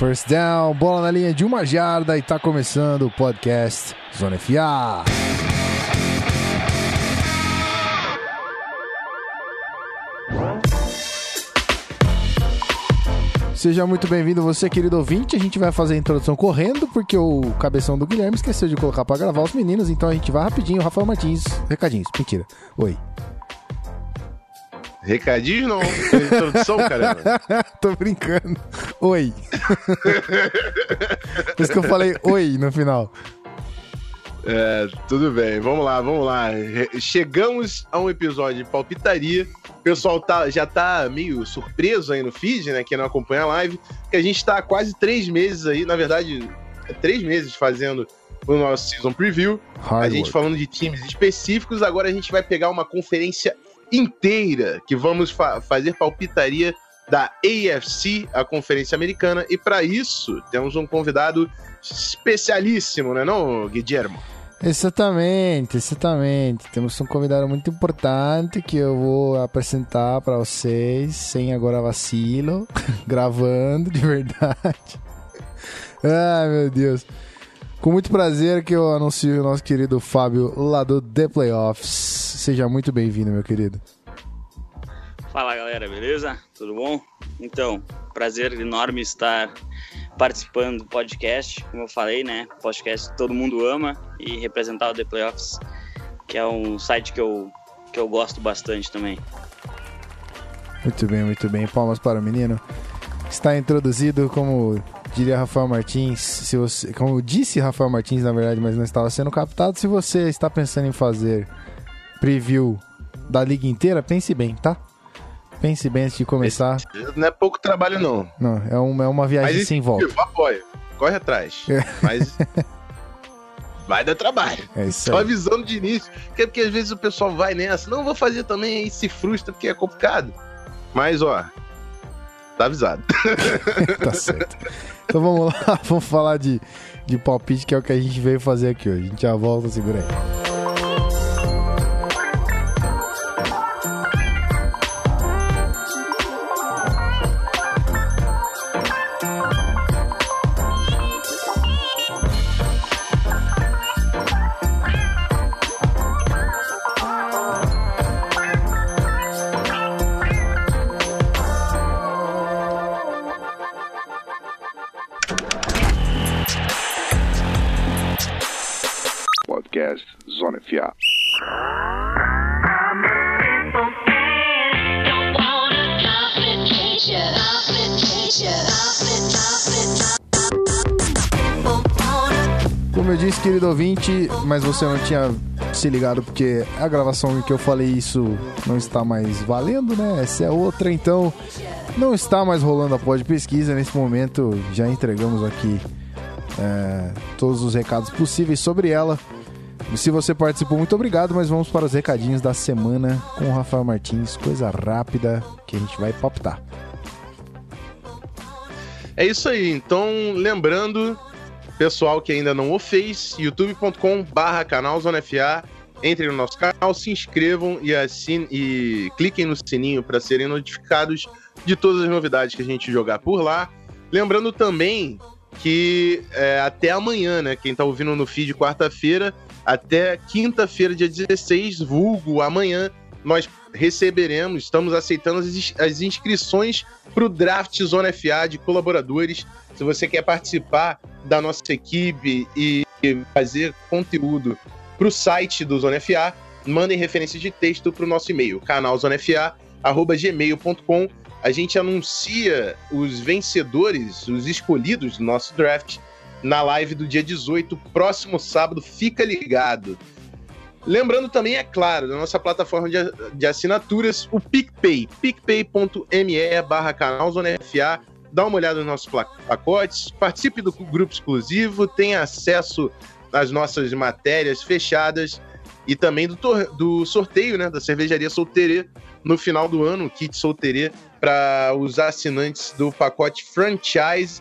First down, bola na linha de uma jarda e tá começando o podcast Zona FA. Seja muito bem-vindo, você, querido ouvinte. A gente vai fazer a introdução correndo, porque o cabeção do Guilherme esqueceu de colocar para gravar os meninos, então a gente vai rapidinho. Rafael Martins, recadinhos. Mentira. Oi. Recadinho não, introdução, caramba. Tô brincando. Oi. Por isso que eu falei oi no final. É, tudo bem, vamos lá, vamos lá. Chegamos a um episódio de palpitaria. O pessoal tá, já tá meio surpreso aí no feed, né? Quem não acompanha a live, que a gente tá há quase três meses aí, na verdade, é três meses fazendo o nosso season preview. Hard a gente work. falando de times específicos, agora a gente vai pegar uma conferência inteira que vamos fa fazer palpitaria da AFC, a Conferência Americana, e para isso temos um convidado especialíssimo, né, não, Guilherme? Exatamente, exatamente. Temos um convidado muito importante que eu vou apresentar para vocês, sem agora vacilo, gravando de verdade. Ai, meu Deus. Com muito prazer que eu anuncio o nosso querido Fábio lá do The Playoffs. Seja muito bem-vindo, meu querido. Fala galera, beleza? Tudo bom? Então, prazer enorme estar participando do podcast, como eu falei, né? Podcast que todo mundo ama e representar o The Playoffs, que é um site que eu, que eu gosto bastante também. Muito bem, muito bem. Palmas para o menino. Está introduzido como diria Rafael Martins, se você, como disse Rafael Martins na verdade, mas não estava sendo captado, se você está pensando em fazer preview da liga inteira, pense bem, tá? Pense bem antes de começar. Esse não é pouco trabalho, não. Não, é uma, é uma viagem Mas sem volta. Eu apoio. Corre atrás. É. Mas. vai dar trabalho. É isso Só avisando de início. Porque, porque às vezes o pessoal vai nessa. Não vou fazer também e se frustra porque é complicado. Mas, ó. Tá avisado. tá certo. Então vamos lá, vamos falar de, de palpite, que é o que a gente veio fazer aqui hoje. A gente já volta, segura aí. Querido ouvinte, mas você não tinha se ligado porque a gravação em que eu falei isso não está mais valendo, né? Essa é outra, então não está mais rolando a pod pesquisa nesse momento. Já entregamos aqui é, todos os recados possíveis sobre ela. Se você participou, muito obrigado, mas vamos para os recadinhos da semana com o Rafael Martins, coisa rápida que a gente vai palpitar. É isso aí, então lembrando Pessoal que ainda não o fez, youtube.com barra canal Zona FA. Entrem no nosso canal, se inscrevam e, assine, e cliquem no sininho para serem notificados de todas as novidades que a gente jogar por lá. Lembrando também que é, até amanhã, né? Quem tá ouvindo no feed quarta-feira, até quinta-feira, dia 16, vulgo amanhã, nós receberemos, estamos aceitando as, as inscrições para o draft Zona FA de colaboradores. Se você quer participar da nossa equipe e fazer conteúdo para o site do Zona FA, mandem referências de texto para o nosso e-mail, canalzonefa.gmail.com. A gente anuncia os vencedores, os escolhidos do nosso draft, na live do dia 18, próximo sábado. Fica ligado. Lembrando também, é claro, da nossa plataforma de, assinaturas, o PicPay, picpay.me barra canal Zona FA. Dá uma olhada nos nossos pacotes, participe do grupo exclusivo, tenha acesso às nossas matérias fechadas e também do, do sorteio né, da cervejaria Solteirê no final do ano, o kit Solteirê para os assinantes do pacote franchise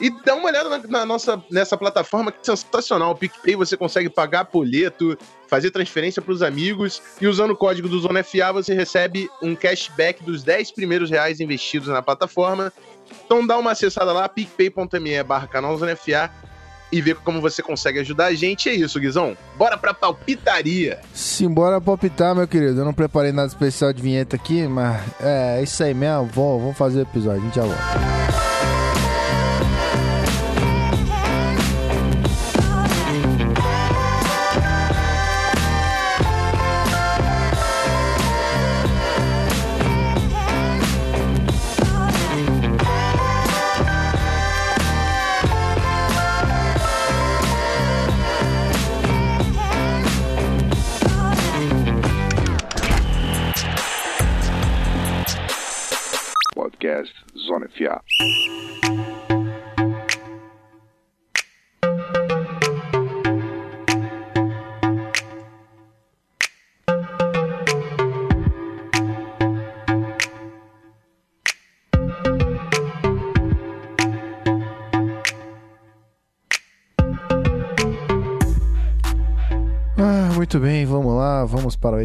e dá uma olhada na, na, nossa, nessa plataforma que é sensacional. O PicPay você consegue pagar boleto, fazer transferência para os amigos e usando o código do Zona FA você recebe um cashback dos 10 primeiros reais investidos na plataforma Então dá uma acessada lá, picpay.me barra canal Zona FA e ver como você consegue ajudar a gente. É isso, Guizão. Bora pra palpitaria. Simbora palpitar, meu querido. Eu não preparei nada especial de vinheta aqui, mas é isso aí mesmo. Vamos fazer o episódio. A gente já volta.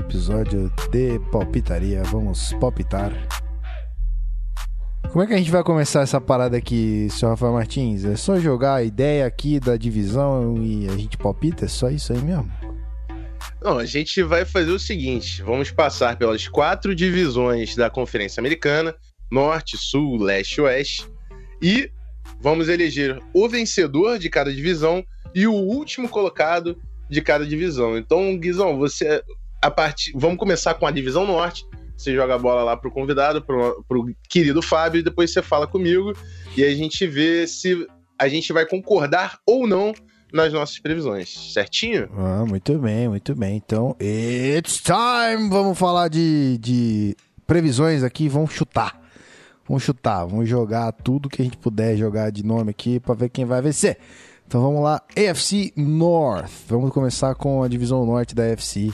Episódio de palpitaria, vamos palpitar. Como é que a gente vai começar essa parada aqui, senhor Rafael Martins? É só jogar a ideia aqui da divisão e a gente palpita? É só isso aí mesmo? Não, a gente vai fazer o seguinte: vamos passar pelas quatro divisões da Conferência Americana: Norte, Sul, Leste e Oeste. E vamos eleger o vencedor de cada divisão e o último colocado de cada divisão. Então, Guizão, você a partir, vamos começar com a divisão norte. Você joga a bola lá pro convidado, pro, pro querido Fábio, e depois você fala comigo e a gente vê se a gente vai concordar ou não nas nossas previsões, certinho? Ah, muito bem, muito bem. Então, it's time! Vamos falar de, de previsões aqui, vamos chutar. Vamos chutar, vamos jogar tudo que a gente puder jogar de nome aqui para ver quem vai vencer. Então vamos lá, AFC North. Vamos começar com a divisão norte da AFC.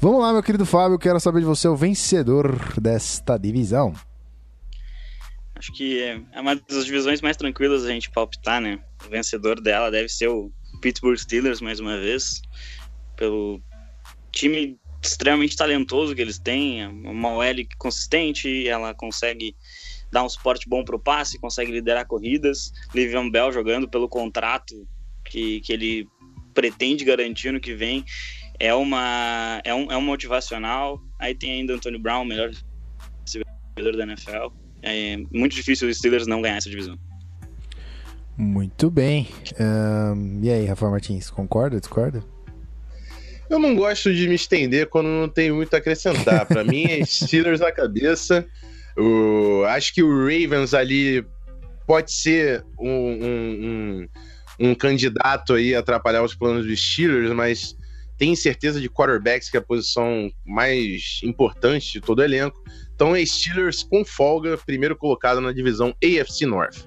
Vamos lá, meu querido Fábio, quero saber de você o vencedor desta divisão. Acho que é uma das divisões mais tranquilas a gente palpitar, né? O vencedor dela deve ser o Pittsburgh Steelers, mais uma vez, pelo time extremamente talentoso que eles têm, uma OL consistente, ela consegue dá um suporte bom para o passe, consegue liderar corridas. Livian Bell jogando pelo contrato que, que ele pretende garantir no que vem é uma é um, é um motivacional. Aí tem ainda Antônio Brown, melhor jogador da NFL. É muito difícil os Steelers não ganhar essa divisão. Muito bem. Um, e aí, Rafael Martins, concorda, discorda? Eu não gosto de me estender quando não tenho muito a acrescentar. Para mim, é Steelers na cabeça. O, acho que o Ravens ali pode ser um, um, um, um candidato aí a atrapalhar os planos dos Steelers, mas tem certeza de quarterbacks que é a posição mais importante de todo o elenco. Então é Steelers com folga, primeiro colocado na divisão AFC North.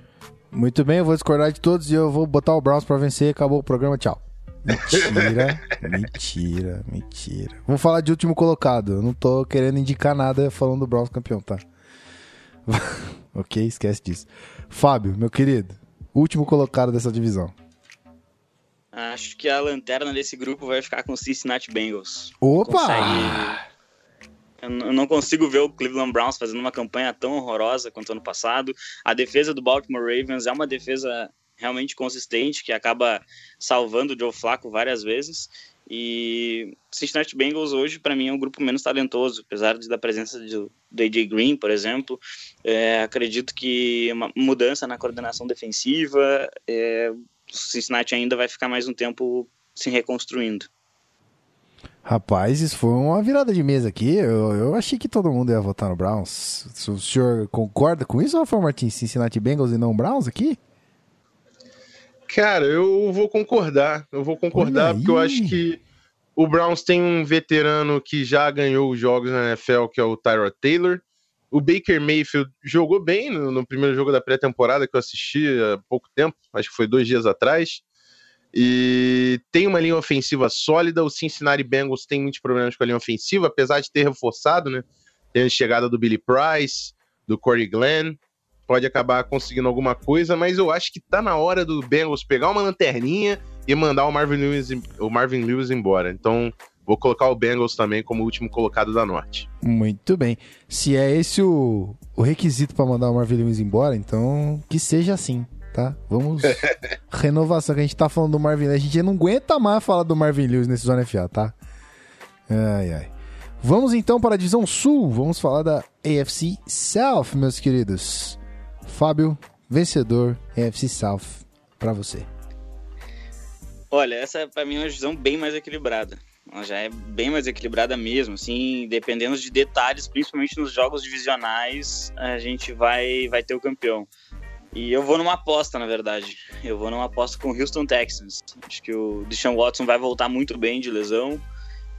Muito bem, eu vou discordar de todos e eu vou botar o Browns para vencer. Acabou o programa, tchau. Mentira, mentira, mentira. Vamos falar de último colocado. Eu não tô querendo indicar nada falando do Browns campeão, tá? ok, esquece disso. Fábio, meu querido, último colocado dessa divisão. Acho que a lanterna desse grupo vai ficar com o Cincinnati Bengals. Opa! Consegue... Eu não consigo ver o Cleveland Browns fazendo uma campanha tão horrorosa quanto ano passado. A defesa do Baltimore Ravens é uma defesa realmente consistente que acaba salvando o Joe Flacco várias vezes. E Cincinnati Bengals hoje, para mim, é um grupo menos talentoso, apesar da presença do, do AJ Green, por exemplo. É, acredito que uma mudança na coordenação defensiva, é, Cincinnati ainda vai ficar mais um tempo se reconstruindo. Rapaz, isso foi uma virada de mesa aqui. Eu, eu achei que todo mundo ia votar no Browns. O senhor concorda com isso, Rafael Martins? Cincinnati Bengals e não Browns aqui? Cara, eu vou concordar. Eu vou concordar, porque eu acho que o Browns tem um veterano que já ganhou os jogos na NFL, que é o Tyrod Taylor. O Baker Mayfield jogou bem no, no primeiro jogo da pré-temporada que eu assisti há pouco tempo, acho que foi dois dias atrás. E tem uma linha ofensiva sólida. O Cincinnati Bengals tem muitos problemas com a linha ofensiva, apesar de ter reforçado, né? Tem a chegada do Billy Price, do Corey Glenn pode acabar conseguindo alguma coisa, mas eu acho que tá na hora do Bengals pegar uma lanterninha e mandar o Marvin Lewis, o Marvin Lewis embora. Então, vou colocar o Bengals também como último colocado da Norte. Muito bem. Se é esse o, o requisito para mandar o Marvin Lewis embora, então que seja assim, tá? Vamos. Renovação, que a gente tá falando do Marvin Lewis. A gente não aguenta mais falar do Marvin Lewis nesse Zona FA, tá? Ai, ai. Vamos então para a divisão sul. Vamos falar da AFC South, meus queridos. Fábio, vencedor AFC South para você. Olha, essa para mim é uma divisão bem mais equilibrada. Ela já é bem mais equilibrada mesmo, assim, dependendo de detalhes, principalmente nos jogos divisionais, a gente vai vai ter o campeão. E eu vou numa aposta, na verdade. Eu vou numa aposta com o Houston Texans. Acho que o Deshaun Watson vai voltar muito bem de lesão.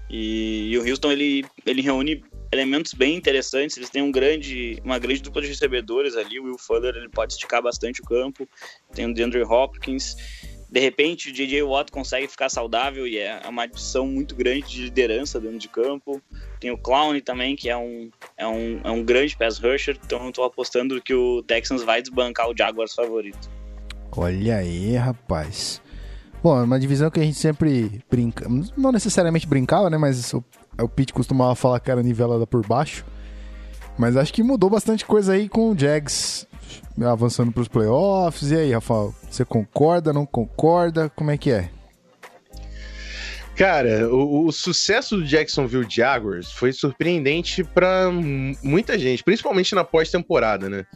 E, e, o Houston ele, ele reúne elementos bem interessantes. Eles têm um grande, uma grande dupla de recebedores ali. O Will Fuller ele pode esticar bastante o campo. Tem o DeAndre Hopkins. De repente, o J.J. Watt consegue ficar saudável e é uma adição muito grande de liderança dentro de campo. Tem o Clown também, que é um, é um, é um grande pass rusher. Então, eu estou apostando que o Texans vai desbancar o Jaguars favorito. Olha aí, rapaz. Bom, é uma divisão que a gente sempre brinca, não necessariamente brincava, né? Mas o, o Pete costumava falar que era nivelada por baixo. Mas acho que mudou bastante coisa aí com o Jags avançando para os playoffs. E aí, Rafael, você concorda, não concorda? Como é que é? Cara, o, o sucesso do Jacksonville Jaguars foi surpreendente para muita gente, principalmente na pós-temporada, né?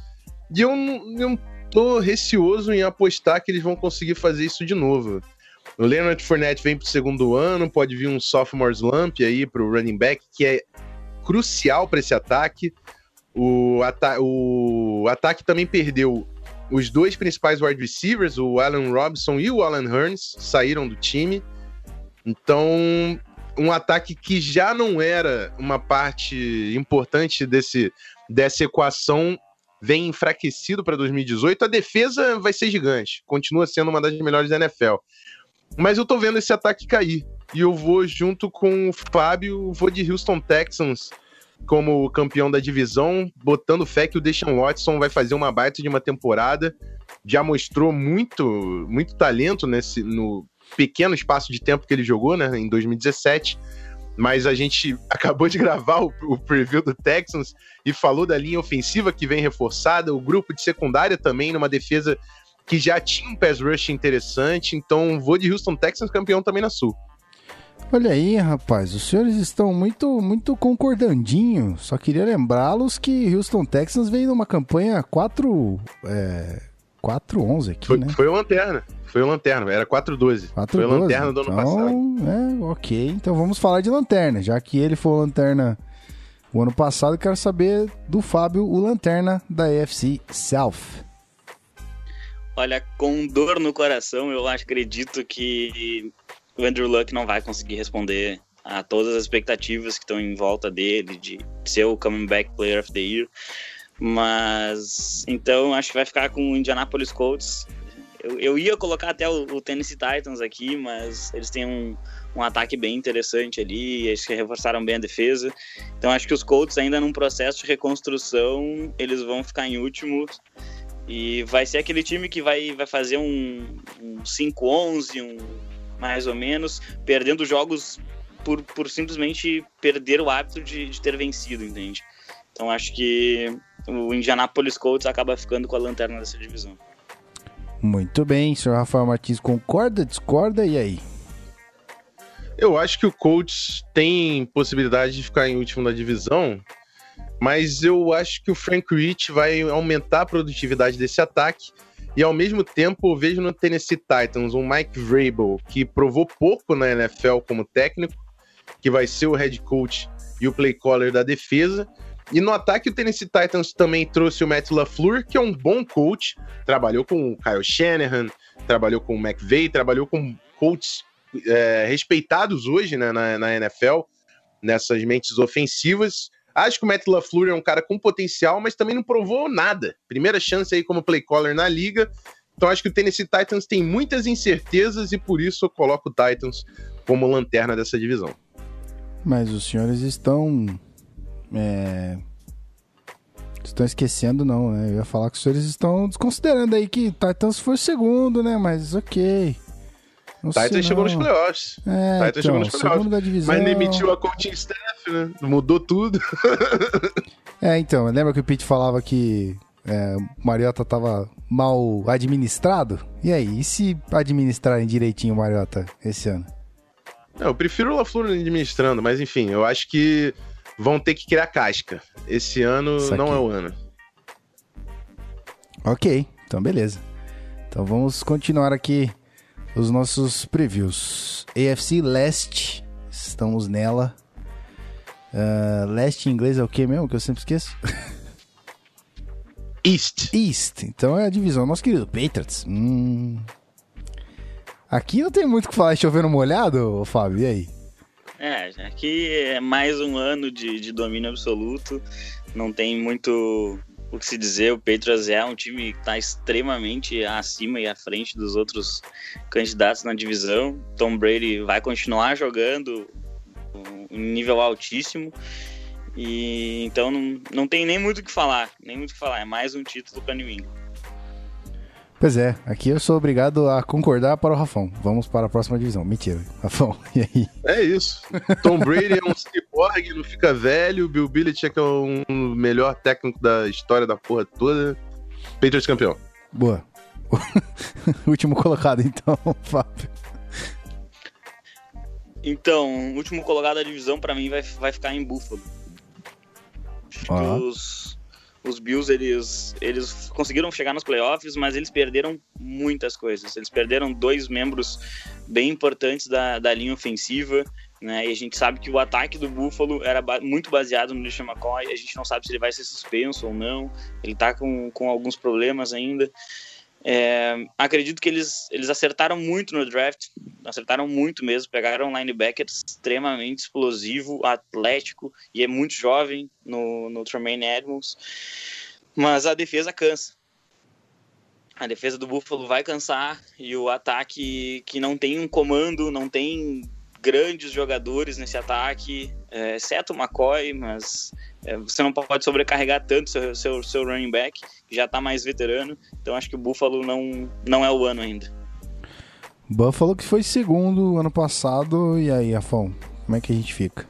E eu, eu tô receoso em apostar que eles vão conseguir fazer isso de novo. O Leonard Fournette vem pro segundo ano, pode vir um sophomore slump aí pro running back, que é crucial para esse ataque. O, ata o ataque também perdeu os dois principais wide receivers, o Allen Robinson e o Alan Hearns, saíram do time. Então, um ataque que já não era uma parte importante desse, dessa equação vem enfraquecido para 2018. A defesa vai ser gigante, continua sendo uma das melhores da NFL. Mas eu tô vendo esse ataque cair. E eu vou, junto com o Fábio, vou de Houston Texans como campeão da divisão, botando fé que o Deshaun Watson vai fazer uma baita de uma temporada. Já mostrou muito, muito talento nesse no pequeno espaço de tempo que ele jogou, né, em 2017. Mas a gente acabou de gravar o, o preview do Texans e falou da linha ofensiva que vem reforçada, o grupo de secundária também numa defesa que já tinha um pass rush interessante, então vou de Houston Texans campeão também na Sul. Olha aí, rapaz, os senhores estão muito muito concordandinho. Só queria lembrá-los que Houston Texans veio numa campanha 4 é, 4-11 aqui, foi, né? Foi o Lanterna. Foi o Lanterna, era 4-12. Foi a Lanterna do ano então, passado. É, ok. Então vamos falar de Lanterna. Já que ele foi o Lanterna o ano passado, quero saber do Fábio, o Lanterna da AFC South. Olha, com dor no coração, eu acredito que o Andrew Luck não vai conseguir responder a todas as expectativas que estão em volta dele, de ser o Coming Back Player of the Year. Mas então acho que vai ficar com o Indianapolis Colts. Eu, eu ia colocar até o, o, Tennessee Titans aqui, mas eles têm um, um ataque bem interessante ali, eles reforçaram bem a defesa. Então acho que os Colts ainda num processo de reconstrução, eles vão ficar em último e vai ser aquele time que vai, vai fazer um, um 5-11, um, mais ou menos, perdendo jogos por, por simplesmente perder o hábito de, de ter vencido, entende? Então acho que o Indianapolis Colts acaba ficando com a lanterna dessa divisão. Muito bem, senhor Rafael Martins concorda, discorda e aí? Eu acho que o Colts tem possibilidade de ficar em último na divisão, mas eu acho que o Frank Rich vai aumentar a produtividade desse ataque. E ao mesmo tempo, eu vejo no Tennessee Titans um Mike Vrabel que provou pouco na NFL como técnico, que vai ser o head coach e o play caller da defesa. E no ataque, o Tennessee Titans também trouxe o Matt LaFleur, que é um bom coach. Trabalhou com o Kyle Shanahan, trabalhou com o McVay, trabalhou com coaches é, respeitados hoje né, na, na NFL, nessas mentes ofensivas. Acho que o Matt LaFleur é um cara com potencial, mas também não provou nada. Primeira chance aí como play caller na liga. Então acho que o Tennessee Titans tem muitas incertezas e por isso eu coloco o Titans como lanterna dessa divisão. Mas os senhores estão. É... Estão esquecendo, não, né? Eu ia falar que os senhores estão desconsiderando aí que Titans foi segundo, né? Mas ok. Não Titans chegou nos playoffs. É, Titans então, chegou nos playoffs. Da divisão... Mas demitiu a coaching staff, né? Mudou tudo. É, então, lembra que o Pete falava que é, o Mariota tava mal administrado? E aí, e se administrarem direitinho o Mariota esse ano? eu prefiro o LaFleur administrando, mas enfim, eu acho que vão ter que criar casca. Esse ano não é o ano. Ok, então beleza. Então vamos continuar aqui os nossos previews. AFC Leste, estamos nela. Uh, leste em inglês é o que mesmo? Que eu sempre esqueço. East. East. Então é a divisão nosso querido Patriots. Hum. Aqui não tem muito o que falar chovendo molhado, Fábio. E aí? É, aqui é mais um ano de, de domínio absoluto. Não tem muito o que se dizer. O Patriots é um time que está extremamente acima e à frente dos outros candidatos na divisão. Tom Brady vai continuar jogando um nível altíssimo. E então não, não tem nem muito o que falar, nem muito o que falar, é mais um título para New England. Pois é, aqui eu sou obrigado a concordar para o Rafão. Vamos para a próxima divisão. Mentira, Rafão, e aí? É isso. Tom Brady é um cyborg, não fica velho. Bill Belichick é o um melhor técnico da história da porra toda. Patriots campeão. Boa. Último colocado, então, Fábio. Então, o último colocado da divisão para mim vai, vai ficar em Buffalo. Os, os Bills, eles, eles conseguiram chegar nos playoffs, mas eles perderam muitas coisas. Eles perderam dois membros bem importantes da, da linha ofensiva, né? E a gente sabe que o ataque do Buffalo era ba muito baseado no LeSean McCoy. A gente não sabe se ele vai ser suspenso ou não. Ele tá com, com alguns problemas ainda. É, acredito que eles, eles acertaram muito no draft, acertaram muito mesmo, pegaram um linebacker extremamente explosivo, atlético e é muito jovem no, no Tremaine Edmonds, mas a defesa cansa. A defesa do Buffalo vai cansar e o ataque que não tem um comando, não tem grandes jogadores nesse ataque, é, exceto o McCoy, mas você não pode sobrecarregar tanto seu, seu, seu running back, que já está mais veterano. Então acho que o Buffalo não, não é o ano ainda. Buffalo que foi segundo ano passado, e aí, Afon, como é que a gente fica?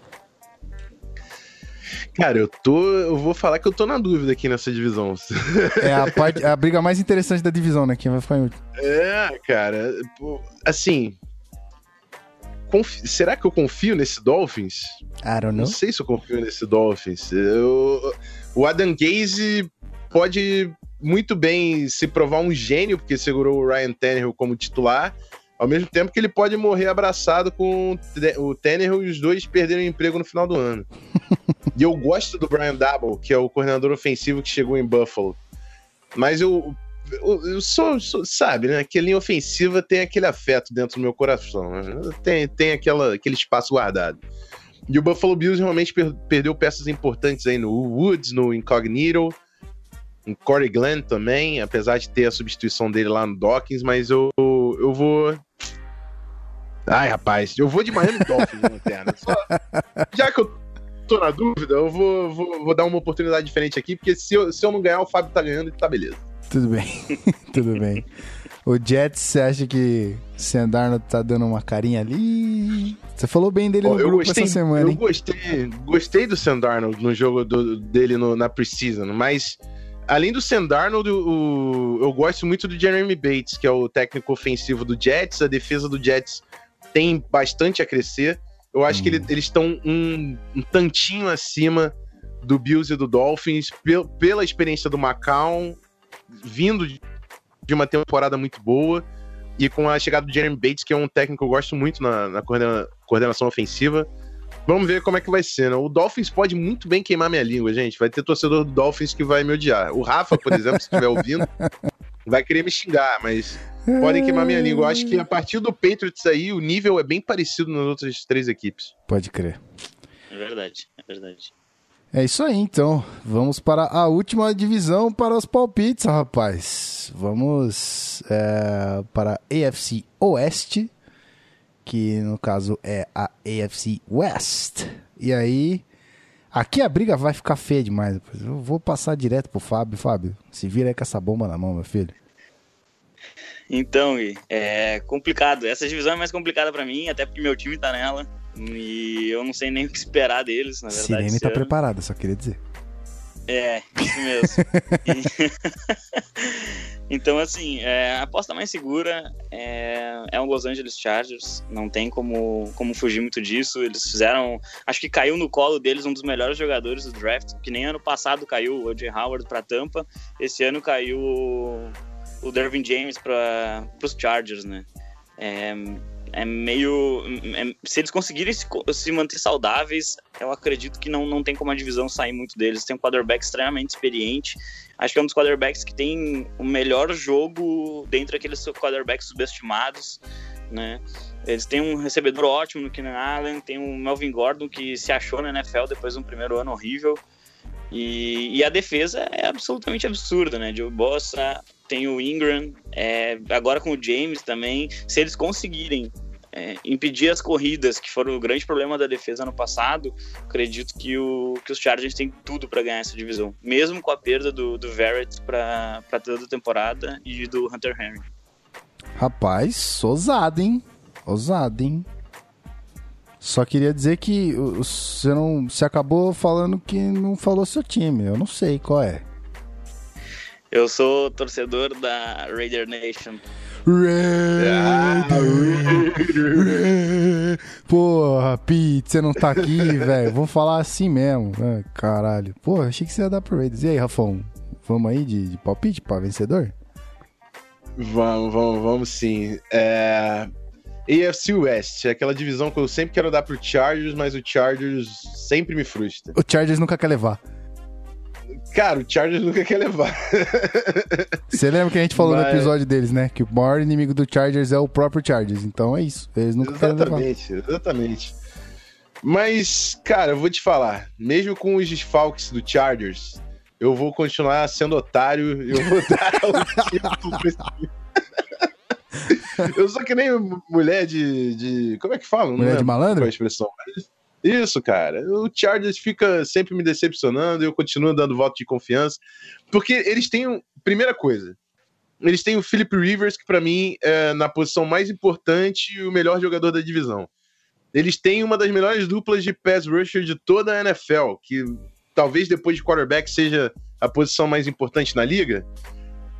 Cara, eu tô. Eu vou falar que eu tô na dúvida aqui nessa divisão. É a, parte, a briga mais interessante da divisão, né? Quem vai ficar em último. É, cara. Assim, será que eu confio nesse Dolphins? I don't know. Não sei se eu confio nesse Dolphins. Eu... O Adam Gaze pode muito bem se provar um gênio, porque segurou o Ryan Tannehill como titular, ao mesmo tempo que ele pode morrer abraçado com o Tannehill e os dois perderem emprego no final do ano. e eu gosto do Brian Double, que é o coordenador ofensivo que chegou em Buffalo. Mas eu, eu sou, sou, sabe, né? Que linha ofensiva tem aquele afeto dentro do meu coração. Né? Tem, tem aquela, aquele espaço guardado. E o Buffalo Bills realmente per perdeu peças importantes aí no Woods, no Incognito, em Corey Glenn também, apesar de ter a substituição dele lá no Dawkins, mas eu, eu vou. Ai, rapaz, eu vou de Miami Dolphins lanterna. Só... Já que eu tô na dúvida, eu vou, vou, vou, dar uma oportunidade diferente aqui, porque se eu, se eu não ganhar, o Fábio tá ganhando e tá beleza. Tudo bem, tudo bem. O Jets, você acha que o Darnold tá dando uma carinha ali? Você falou bem dele no grupo gostei, essa semana, Eu hein? gostei, gostei do Sam Darnold no jogo do, dele no, na Precision, mas além do Sam Darnold, o, eu gosto muito do Jeremy Bates, que é o técnico ofensivo do Jets. A defesa do Jets tem bastante a crescer. Eu acho hum. que ele, eles estão um, um tantinho acima do Bills e do Dolphins pela experiência do Macau vindo de uma temporada muito boa e com a chegada do Jeremy Bates, que é um técnico que eu gosto muito na, na coordenação ofensiva. Vamos ver como é que vai ser, né? O Dolphins pode muito bem queimar minha língua, gente. Vai ter torcedor do Dolphins que vai me odiar. O Rafa, por exemplo, se estiver ouvindo, vai querer me xingar, mas podem queimar minha língua. Eu acho que a partir do Patriots aí, o nível é bem parecido nas outras três equipes. Pode crer. É verdade, é verdade. É isso aí, então. Vamos para a última divisão para os palpites, rapaz. Vamos é, para a AFC Oeste, que no caso é a AFC West. E aí, aqui a briga vai ficar feia demais. Eu vou passar direto pro Fábio. Fábio, se vira aí com essa bomba na mão, meu filho. Então, Gui, é complicado. Essa divisão é mais complicada para mim, até porque meu time tá nela. E eu não sei nem o que esperar deles, na verdade. Sirene tá preparada, só queria dizer. É, isso mesmo. então, assim, é, a aposta mais segura é, é o Los Angeles Chargers. Não tem como, como fugir muito disso. Eles fizeram. Acho que caiu no colo deles um dos melhores jogadores do draft, que nem ano passado caiu o O.J. Howard para Tampa. Esse ano caiu o, o Dervin James para os Chargers, né? É, é meio. É, se eles conseguirem se, se, manter saudáveis, eu acredito que não, não tem como a divisão sair muito deles. Tem um quarterback extremamente experiente. Acho que é um dos quarterbacks que tem o melhor jogo dentre aqueles quarterbacks subestimados. Né? Eles têm um recebedor ótimo no Keenan Allen, tem o Melvin Gordon que se achou na NFL depois de um primeiro ano horrível. E, e a defesa é absolutamente absurda, né? Joe Bossa, tem o Ingram, é, agora com o James também. Se eles conseguirem é, impedir as corridas, que foram o grande problema da defesa no passado, acredito que, o, que os Chargers têm tudo para ganhar essa divisão, mesmo com a perda do, do Verrett para toda a temporada e do Hunter Henry. Rapaz, ousado, hein? Ousado, hein? Só queria dizer que você não. Você acabou falando que não falou seu time. Eu não sei qual é. Eu sou torcedor da Raider Nation. Porra, Pete, você não tá aqui, velho. Vamos falar assim mesmo. Ah, caralho. Porra, achei que você ia dar pro Raiders. E aí, Rafão? Vamos aí de, de palpite pra vencedor? Vamos, vamos, vamos sim. É... AFC West, é aquela divisão que eu sempre quero dar pro Chargers, mas o Chargers sempre me frustra. O Chargers nunca quer levar. Cara, o Chargers nunca quer levar. Você lembra que a gente falou Mas... no episódio deles, né? Que o maior inimigo do Chargers é o próprio Chargers. Então é isso. Eles nunca exatamente, querem levar. Exatamente, exatamente. Mas, cara, eu vou te falar. Mesmo com os desfalques do Chargers, eu vou continuar sendo otário. Eu vou dar o título Eu sou que nem mulher de. de como é que fala? Mulher de malandro? É a expressão? Isso, cara. O Chargers fica sempre me decepcionando e eu continuo dando voto de confiança. Porque eles têm. Primeira coisa, eles têm o Philip Rivers, que para mim é na posição mais importante o melhor jogador da divisão. Eles têm uma das melhores duplas de pass rusher de toda a NFL, que talvez depois de quarterback seja a posição mais importante na liga.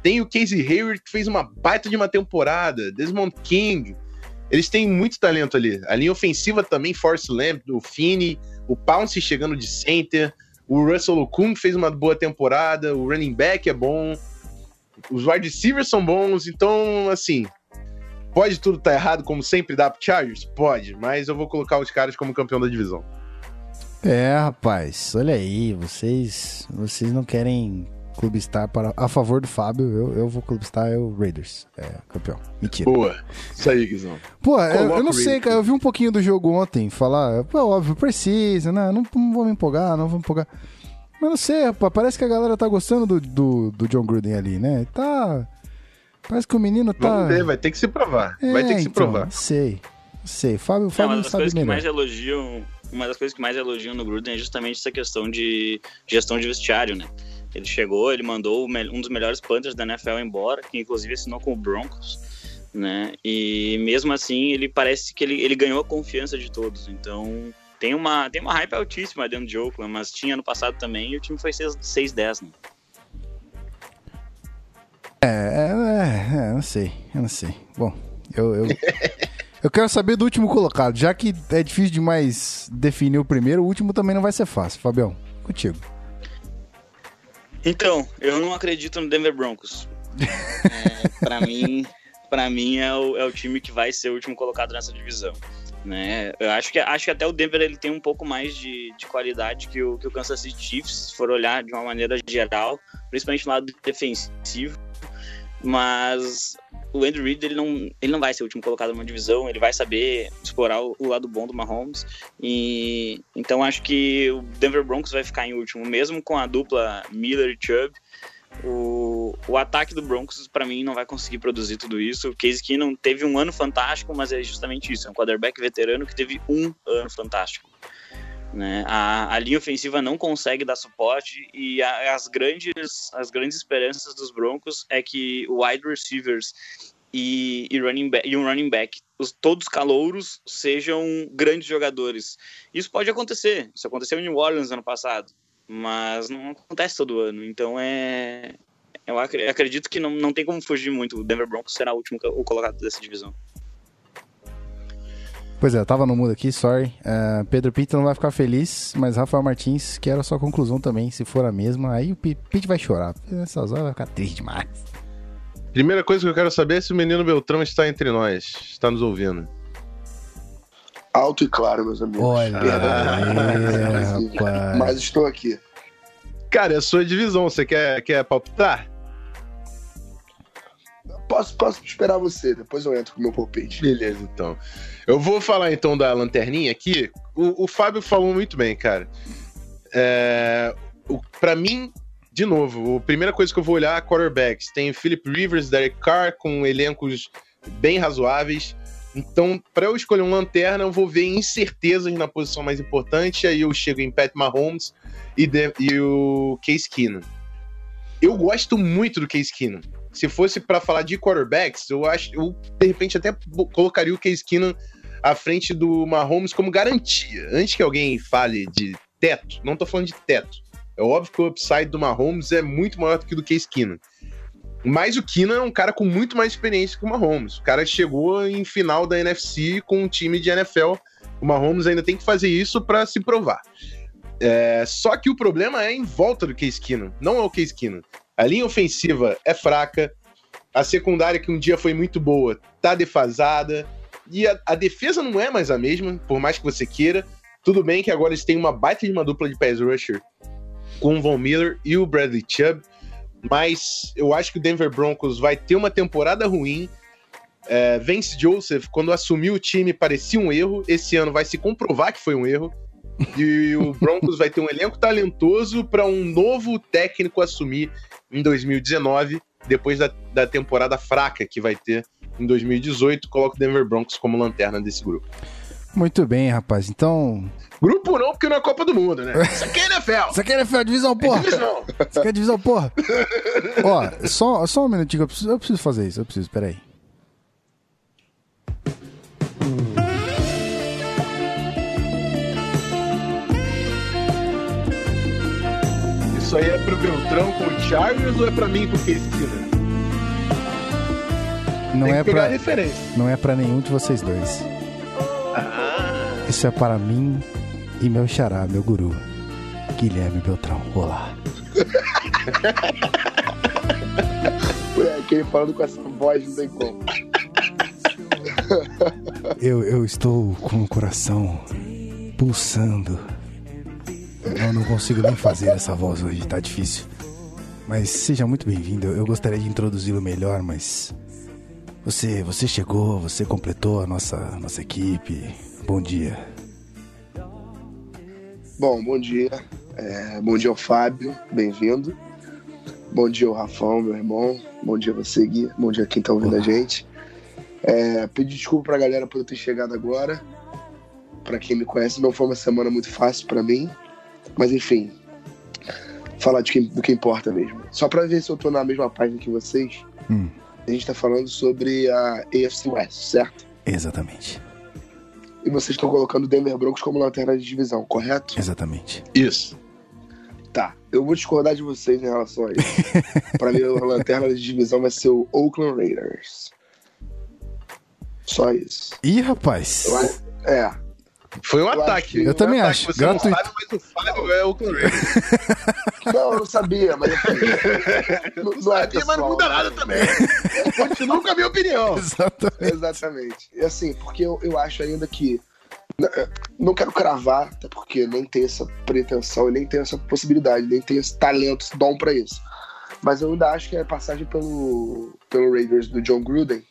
Tem o Casey Hayward, que fez uma baita de uma temporada. Desmond King. Eles têm muito talento ali. A linha ofensiva também, Force Lamp, o Finney, o Pounce chegando de center, o Russell Okung fez uma boa temporada, o running back é bom, os wide receivers são bons, então, assim, pode tudo estar tá errado, como sempre dá pro Chargers? Pode, mas eu vou colocar os caras como campeão da divisão. É, rapaz, olha aí, vocês, vocês não querem clubistar para, a favor do Fábio. Eu, eu vou clubistar é o Raiders. É, campeão. Mentira. Boa. Isso aí, Guizão. Pô, eu, eu, não sei, cara. Eu vi um pouquinho do jogo ontem. Falar, pô, óbvio, precisa, né? Não, não vou me empolgar, não vou me empolgar. Mas não sei, rapaz, parece que a galera tá gostando do, do, do John Gruden ali, né? Tá. Parece que o menino tá. Vamos ver, vai ter que se provar. É, vai ter que se então, provar. Sei. Sei. Fábio, Fábio não, uma das sabe melhor. que mais elogiam, uma das coisas que mais elogiam no Gruden é justamente essa questão de gestão de vestiário, né? Ele chegou, ele mandou um dos melhores punters da NFL embora, que inclusive assinou com o Broncos, né? E mesmo assim, ele parece que ele, ele ganhou a confiança de todos. Então, tem uma, tem uma hype altíssima dentro de Oakland, mas tinha no passado também e o time foi 6-10, né? É, é, é, não sei, eu não sei. Bom, eu, eu, eu quero saber do último colocado. Já que é difícil demais definir o primeiro, o último também não vai ser fácil. Fabião, contigo. Então, eu não acredito no Denver Broncos. é, para mim, para mim é o, é o time que vai ser o último colocado nessa divisão. Né? Eu acho que, acho que até o Denver ele tem um pouco mais de, de qualidade que o, que o Kansas City Chiefs, se for olhar de uma maneira geral, principalmente no lado defensivo. Mas o Andrew Reid ele não, ele não vai ser o último colocado numa divisão, ele vai saber explorar o, o, lado bom do Mahomes. E então acho que o Denver Broncos vai ficar em último, mesmo com a dupla Miller e Chubb. O, o ataque do Broncos, para mim, não vai conseguir produzir tudo isso. O Case Keenum teve um ano fantástico, mas é justamente isso: é um quarterback veterano que teve um ano fantástico. Né? A, a, linha ofensiva não consegue dar suporte e a, as, grandes, as grandes esperanças dos Broncos é que wide receivers e, e, running back, e um running back, os, todos calouros, sejam grandes jogadores. Isso pode acontecer. Isso aconteceu em New Orleans ano passado. mas não acontece todo ano. Então é. Eu acredito que não, não tem como fugir muito. O Denver Broncos será o último colocado dessa divisão. Pois é, eu tava no mudo aqui, sorry. Uh, Pedro Pinto não vai ficar feliz, mas Rafael Martins quer a sua conclusão também, se for a mesma. Aí o Pete vai chorar. Nessas horas vai ficar triste demais. Primeira coisa que eu quero saber é se o menino Beltrão está entre nós, está nos ouvindo. Alto e claro, meus amigos. Olha, é, mas estou aqui. Cara, é a sua divisão, você quer, quer palpitar? Posso, posso esperar você, depois eu entro com o meu palpite. Beleza, então. Eu vou falar então da lanterninha aqui. O, o Fábio falou muito bem, cara. É, para mim, de novo, a primeira coisa que eu vou olhar é quarterbacks. Tem Philip Rivers, Derek Carr, com elencos bem razoáveis. Então, para eu escolher um lanterna, eu vou ver incertezas na posição mais importante. Aí eu chego em Pat Mahomes e, de, e o Case Keenum. Eu gosto muito do Case Keenum se fosse para falar de quarterbacks, eu acho, eu de repente até colocaria o Case Keenum à frente do Mahomes como garantia. Antes que alguém fale de teto, não tô falando de teto. É óbvio que o upside do Mahomes é muito maior do que do Case Keenum. Mas o Keenum é um cara com muito mais experiência que o Mahomes. O cara chegou em final da NFC com um time de NFL. O Mahomes ainda tem que fazer isso para se provar. É, só que o problema é em volta do Case Keenum, não é o Case Keenum. A linha ofensiva é fraca, a secundária, que um dia foi muito boa, tá defasada, e a, a, defesa não é mais a mesma, por mais que você queira. Tudo bem que agora eles têm uma baita de uma dupla de pass rusher com o Von Miller e o Bradley Chubb, mas eu acho que o Denver Broncos vai ter uma temporada ruim. É, Joseph, quando assumiu o time, parecia um erro. Esse ano vai se comprovar que foi um erro. E o Broncos vai ter um elenco talentoso para um novo técnico assumir em 2019, depois da, da temporada fraca que vai ter em 2018. Coloca o Denver Broncos como lanterna desse grupo. Muito bem, rapaz. Então. Grupo não, porque não é Copa do Mundo, né? Isso aqui é NFL. Isso aqui é NFL, divisão, porra. É divisão. Isso aqui é divisão, porra. Ó, só, só um minutinho, eu preciso, eu preciso fazer isso. Eu preciso, peraí. Isso aí é pro Beltrão com o Chargers ou é pra mim com o Keenum? Não é pra. Não é para nenhum de vocês dois. Ah. Isso é para mim e meu xará, meu guru, Guilherme Beltrão. Olá. é, quem falando com essa voz não tem como. eu, eu estou com o coração pulsando eu não consigo nem fazer essa voz hoje, tá difícil. Mas seja muito bem-vindo. Eu gostaria de introduzi-lo melhor, mas você, você chegou, você completou a nossa nossa equipe. Bom dia. Bom, bom dia. É, bom dia ao Fábio, bem-vindo. Bom dia ao Rafão, meu irmão. Bom dia a você, Gui. Bom dia a quem tá ouvindo Olá. a gente. É, pedir desculpa pra galera por eu ter chegado agora. Para quem me conhece, não foi uma semana muito fácil para mim. Mas enfim, falar de quem, do que importa mesmo. Só para ver se eu tô na mesma página que vocês, hum. a gente tá falando sobre a AFC West, certo? Exatamente. E vocês estão colocando o Denver Broncos como lanterna de divisão, correto? Exatamente. Isso. Tá, eu vou discordar de vocês em relação a isso. pra mim, a lanterna de divisão vai ser o Oakland Raiders. Só isso. Ih, rapaz. Eu, é, foi um eu ataque. Eu um também ataque. acho. Você Gratuito. não sabe, mas o Fábio é o Não, eu não sabia, mas. não, não, não é sabia, mas não muda nada também. Continua com a minha opinião. Exatamente. Exatamente. E assim, porque eu, eu acho ainda que. Não quero cravar, até porque nem tem essa pretensão e nem tem essa possibilidade, nem tem esse talento, esse dom pra isso. Mas eu ainda acho que a passagem pelo, pelo Raiders do John Gruden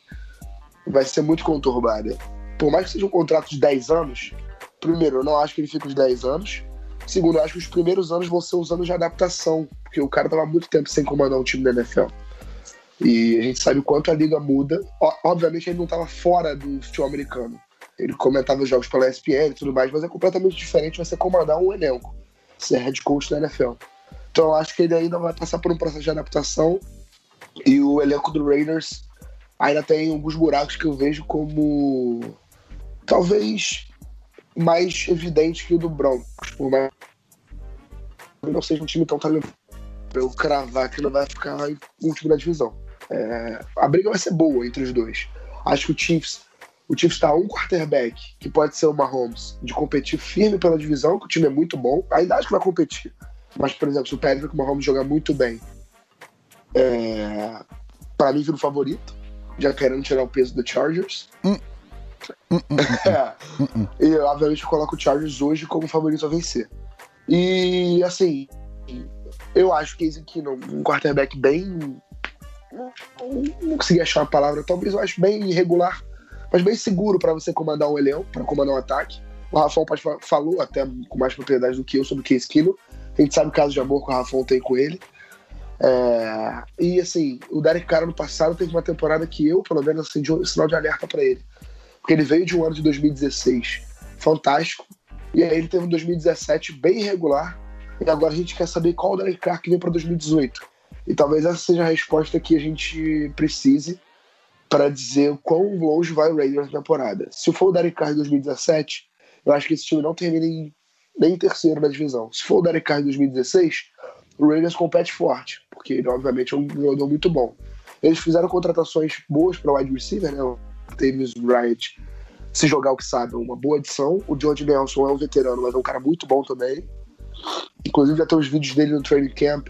vai ser muito conturbada. Por mais que seja um contrato de 10 anos, primeiro, eu não acho que ele fica os 10 anos. Segundo, eu acho que os primeiros anos vão ser os anos de adaptação, porque o cara tava muito tempo sem comandar um time da NFL. E a gente sabe o quanto a liga muda. Obviamente, ele não estava fora do futebol americano. Ele comentava os jogos pela ESPN e tudo mais, mas é completamente diferente você comandar um elenco, ser head coach da NFL. Então, eu acho que ele ainda vai passar por um processo de adaptação. E o elenco do Raiders ainda tem alguns buracos que eu vejo como talvez mais evidente que o do Broncos, por mais não seja um time tão talentoso pra eu cravar que não vai ficar em último da divisão. É, a briga vai ser boa entre os dois. Acho que o Chiefs, o Chiefs tá um quarterback, que pode ser o Mahomes, de competir firme pela divisão, que o time é muito bom. Ainda acho que vai competir. Mas, por exemplo, se o Patrick Mahomes jogar muito bem, é, para mim vira o favorito, já querendo tirar o peso do Chargers. Hum. É. E obviamente eu coloco o Chargers hoje como favorito a vencer. E assim, eu acho que esse aqui um quarterback bem. Não consegui achar a palavra, talvez eu acho bem irregular, mas bem seguro para você comandar um elenco, para comandar um ataque. O Rafão falou até com mais propriedade do que eu sobre o Case Keenum. A gente sabe o caso de amor que o Rafão tem com ele. É, e assim, o Derek Carr no passado teve uma temporada que eu, pelo menos, acendi um sinal de alerta para ele. Porque ele veio de um ano de 2016 fantástico, e aí ele teve um 2017 bem irregular, e agora a gente quer saber qual o Derek que vem para 2018. E talvez essa seja a resposta que a gente precise para dizer quão longe vai o Raiders na temporada. Se for o Derek Carr de 2017, eu acho que esse time não termina em, nem em terceiro na divisão. Se for o Derek Carr de 2016, o Raiders compete forte, porque ele obviamente é um jogador muito bom. Eles fizeram contratações boas para o wide receiver, né? Davis Wright, se jogar o que sabe, é uma boa adição. O George Nelson é um veterano, mas é um cara muito bom também. Inclusive já tem os vídeos dele no training camp.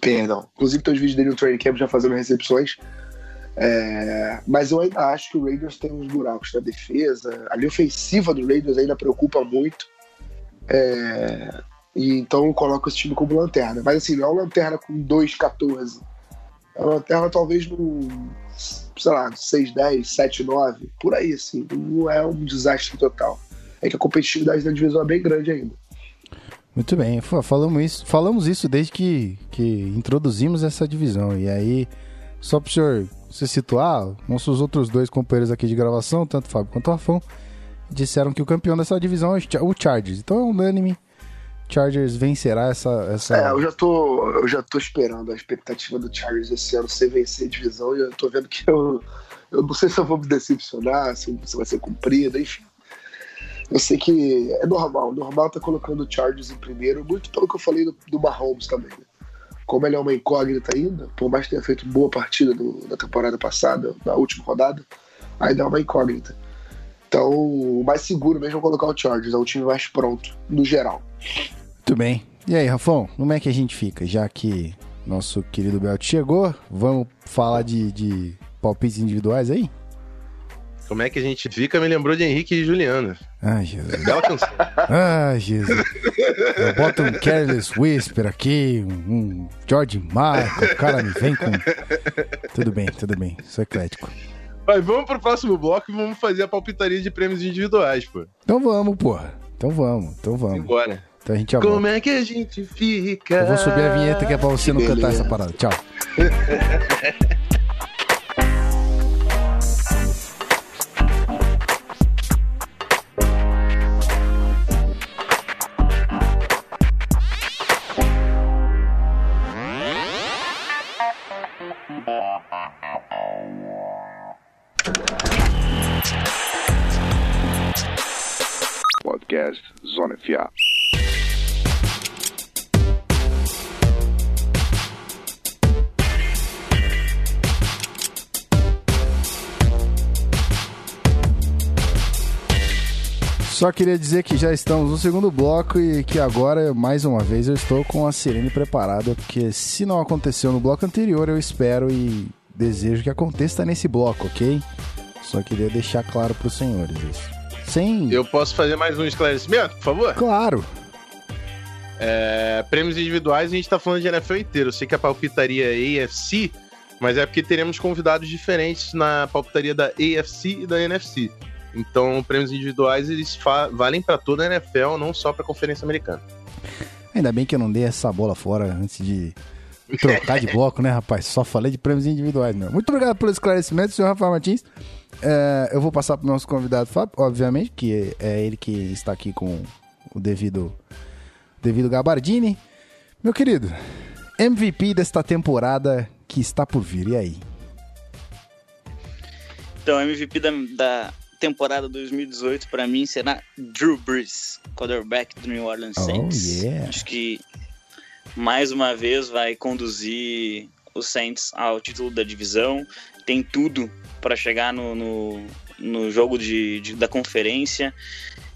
Perdão. Inclusive tem os vídeos dele no training camp já fazendo recepções. É... mas eu ainda acho que o Raiders tem uns buracos na defesa. A linha ofensiva do Raiders ainda preocupa muito. É... E então eu coloco esse time como lanterna. Mas assim, não é uma lanterna com 2,14. É uma lanterna talvez no, sei lá, 6,10, 7,9, por aí, assim. Não é um desastre total. É que a competitividade da divisão é bem grande ainda. Muito bem, falamos isso, falamos isso desde que, que introduzimos essa divisão. E aí, só para o senhor se situar, nossos outros dois companheiros aqui de gravação, tanto Fábio quanto o Rafão, disseram que o campeão dessa divisão é o Chargers. Então é unânime Chargers vencerá essa, essa. É, eu já tô. Eu já tô esperando a expectativa do Chargers esse ano ser vencer a divisão e eu tô vendo que eu. Eu não sei se eu vou me decepcionar, se, se vai ser cumprida, enfim. Eu sei que é normal, normal tá colocando o Chargers em primeiro, muito pelo que eu falei do, do Mahomes também. Né? Como ele é uma incógnita ainda, por mais que tenha feito boa partida no, na temporada passada, na última rodada, ainda é uma incógnita. Então, o mais seguro mesmo é colocar o Chargers, é o time mais pronto, no geral. Muito bem. E aí, Rafão, como é que a gente fica? Já que nosso querido Belt chegou, vamos falar de, de palpites individuais aí? Como é que a gente fica? Me lembrou de Henrique e Juliana. Ai, Jesus. Bela canção. Ai, Jesus. Eu boto um Careless Whisper aqui, um George Michael, o cara me vem com... Tudo bem, tudo bem. Sou eclético. Mas vamos pro próximo bloco e vamos fazer a palpitaria de prêmios individuais, pô. Então vamos, porra. Então vamos, então vamos. Embora. Então a gente já Como volta. é que a gente fica? Eu vou subir a vinheta que é pra você Que não cantar beleza. essa parada. Tchau. Podcast Zona FA. Só queria dizer que já estamos no segundo bloco e que agora, mais uma vez, eu estou com a sirene preparada, porque se não aconteceu no bloco anterior, eu espero e desejo que aconteça nesse bloco, ok? Só queria deixar claro para os senhores isso. Sem. Eu posso fazer mais um esclarecimento, por favor? Claro! É, prêmios individuais, a gente tá falando de NFL inteiro. Eu sei que a palpitaria é AFC, mas é porque teremos convidados diferentes na palpitaria da AFC e da NFC. Então, prêmios individuais, eles valem pra toda a NFL, não só pra Conferência Americana. Ainda bem que eu não dei essa bola fora antes de trocar de bloco, né, rapaz? Só falei de prêmios individuais, meu. Muito obrigado pelo esclarecimento, senhor Rafael Martins. É, eu vou passar pro nosso convidado Fábio, obviamente, que é ele que está aqui com o devido, devido Gabardini. Meu querido, MVP desta temporada que está por vir, e aí? Então, MVP da, da temporada 2018 para mim será Drew Brees, quarterback do New Orleans Saints. Oh, yeah. Acho que mais uma vez vai conduzir os Saints ao título da divisão. Tem tudo para chegar no, no, no jogo de, de- da conferência.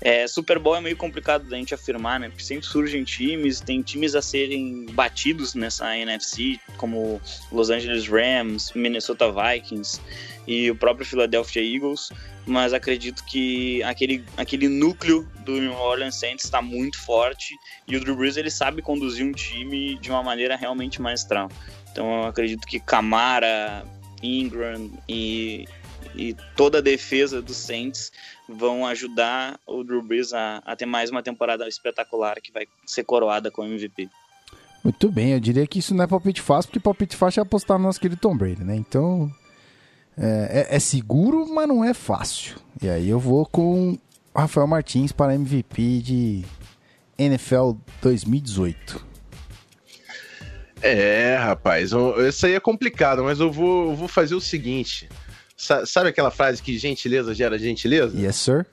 É, Super Bowl é meio complicado da gente afirmar, né? Porque sempre surgem times, tem times a serem batidos nessa NFC, como Los Angeles Rams, Minnesota Vikings e o próprio Philadelphia Eagles. Mas acredito que aquele, aquele núcleo do New Orleans Saints está muito forte e o Drew Brees ele sabe conduzir um time de uma maneira realmente maestral. Então eu acredito que Camara, Ingram e, e toda a defesa dos Saints vão ajudar o Drew Brees a, a ter mais uma temporada espetacular que vai ser coroada com MVP. Muito bem, eu diria que isso não é palpite fácil, porque palpite fácil é apostar no nosso querido Tom Brady, né? Então, é, é- é seguro, mas não é fácil. E aí eu vou com Rafael Martins para MVP de NFL 2018. É, rapaz, isso aí é complicado, mas eu vou, eu vou fazer o seguinte. Sa- sabe aquela frase que gentileza gera gentileza? Yes, sir?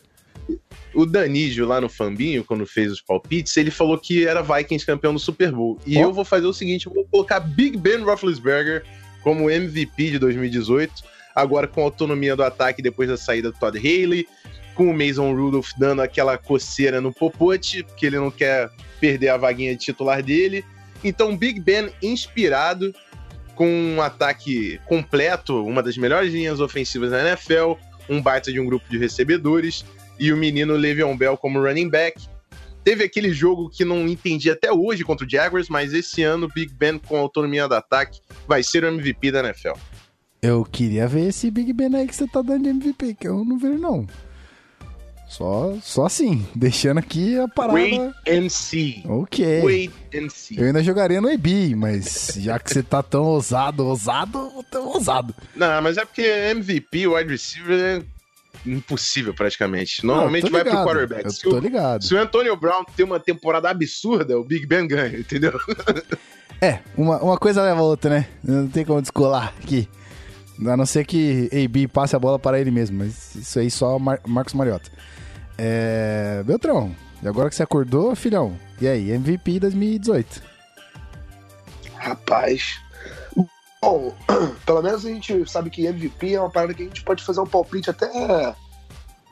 O Danígio lá no Fambinho, quando fez os palpites, ele falou que era Vikings campeão do Super Bowl. E Ó. eu vou fazer o seguinte, eu vou colocar Big Ben Roethlisberger como MVP de 2018, agora com autonomia do ataque depois da saída do Todd Haley, com o Mason Rudolph dando aquela coceira no popote, porque ele não quer perder a vaguinha de titular dele. Então, Big Ben inspirado, com um ataque completo, uma das melhores linhas ofensivas da NFL, um baita de um grupo de recebedores, e o menino Le'Veon Bell como running back. Teve aquele jogo que não entendi até hoje contra o Jaguars, mas esse ano Big Ben com autonomia do ataque vai ser o MVP da NFL. Eu queria ver esse Big Ben aí que você tá dando de MVP, que eu não vejo não. Só, só assim, deixando aqui a parada. Wait and see. Ok. Wait and see. Eu ainda jogaria no EB, mas já que você tá tão ousado, ousado, tão ousado. Não, mas é porque MVP, wide receiver, é impossível praticamente. Não, Normalmente tô vai pro ligado, quarterback. Eu Se tô o, ligado. se o Antonio Brown tem uma temporada absurda, o Big Ben ganha, entendeu? É, uma, uma coisa leva a outra, né? Não tem como descolar aqui. A não ser que AB passe a bola para ele mesmo, mas isso aí só Mar Marcos Mariota. É. Beltrão, e agora que você acordou, filhão? E aí, MVP 2018? Rapaz. Bom, pelo menos a gente sabe que MVP é uma parada que a gente pode fazer um palpite até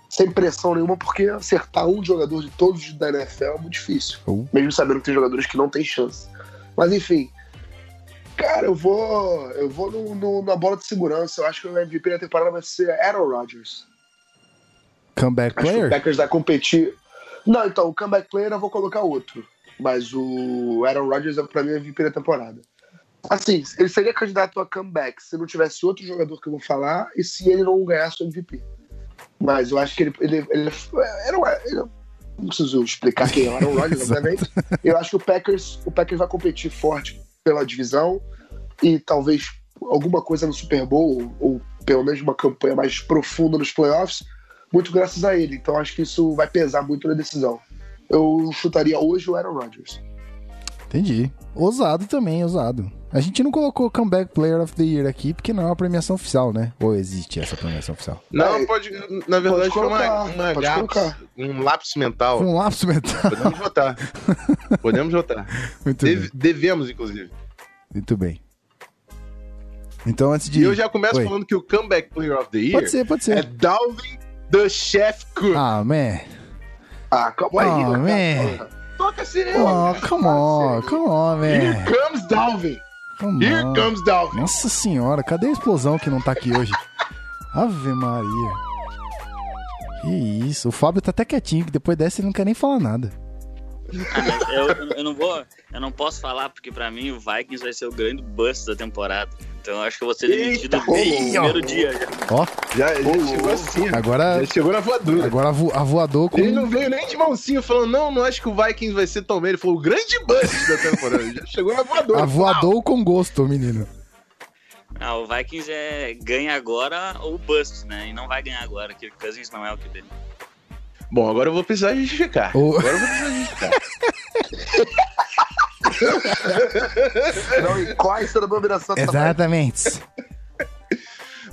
sem pressão nenhuma, porque acertar um jogador de todos da NFL é muito difícil. Uh. Mesmo sabendo que tem jogadores que não tem chance. Mas enfim. Cara, eu vou. Eu vou no, no- na bola de segurança. Eu acho que o MVP da temporada vai ser Aaron Rodgers. Comeback Acho que o player? Packers vai competir. Não, então, o comeback player eu vou colocar outro. Mas o Aaron Rodgers é pra mim o MVP da temporada. Assim, ele seria candidato a comeback se não tivesse outro jogador que eu vou falar e se ele não ganhasse o MVP. Mas eu acho que ele. ele, ele, era um- ele- não preciso explicar quem é o Aaron Rodgers, obviamente. Eu acho que o Packers, o Packers vai competir forte pela divisão e talvez alguma coisa no Super Bowl, ou, ou pelo menos uma campanha mais profunda nos playoffs, muito graças a ele. Então acho que isso vai pesar muito na decisão. Eu chutaria hoje o Aaron Rodgers. Entendi. Ousado também, ousado. A gente não colocou Comeback Player of the Year aqui porque não é uma premiação oficial, né? Ou existe essa premiação oficial? Não, É, pode. Na verdade, pode foi uma, colocar, uma pode gaps, colocar. um lapso mental. Um lapso mental. Podemos votar. Podemos votar. Muito Deve- bem. devemos, inclusive. Muito bem. Então, antes de. E eu já começo Oi. falando que o Comeback Player of the Year Pode ser, pode ser. é Dalvin the Chef Cook. Ah, man. Ah, calma aí. Oh, né, man. Toca a sirene. Oh, come on, come on, Here man. comes Dalvin. Come Here on. comes Dalvin. Nossa senhora, cadê a explosão que não tá aqui hoje? Ave Maria. Que isso, o Fábio tá até quietinho, que depois dessa ele não quer nem falar nada. Ah, eu, eu não vou, eu não posso falar porque pra mim o Vikings vai ser o grande bust da temporada. Então eu acho que eu vou ser demitido Eita, desde o ô, primeiro dia. já. Ó, Já, já chegou assim. agora, Já chegou na voadora. agora a vo- a voador com. Ele não veio nem de mãozinho falando, não, não acho que o Vikings vai ser tão bem. Ele falou, o grande bust da temporada. Já chegou na voadora. A voador com gosto, menino. Ah, o Vikings é ganha agora ou bust, né? E não vai ganhar agora, que o Cousins não é o que dele. Bom, agora eu vou precisar justificar. O- Agora eu vou precisar justificar. Não encosta na dominação dessa Exatamente.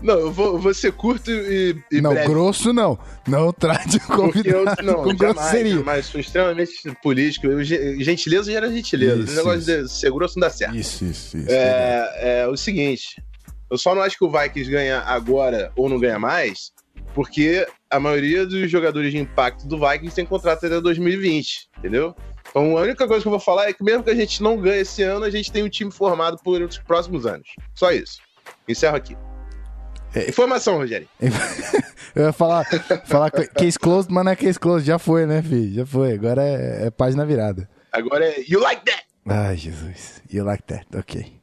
Não, eu vou, eu vou ser curto e, e não, breve. grosso não. Não trate o Porque eu, convidado não, com jamais, grosseria. jamais. Sou extremamente político. Eu, ge- gentileza gera gentileza. Isso, Esse negócio isso. de ser grosso não dá certo. Isso, isso, isso. É, é o seguinte, eu só não acho que o Vikings ganha agora ou não ganha mais, porque a maioria dos jogadores de impacto do Vikings tem contrato até 2020, entendeu? Então a única coisa que eu vou falar é que mesmo que a gente não ganhe esse ano, a gente tem um time formado por os próximos anos. Só isso. Encerro aqui. É. Informação, Rogério. Eu ia falar, falar case closed, mas não é case closed. Já foi, né, filho? Já foi. Agora é, é página virada. Agora é You Like That! Ai, Jesus. You like that. Ok.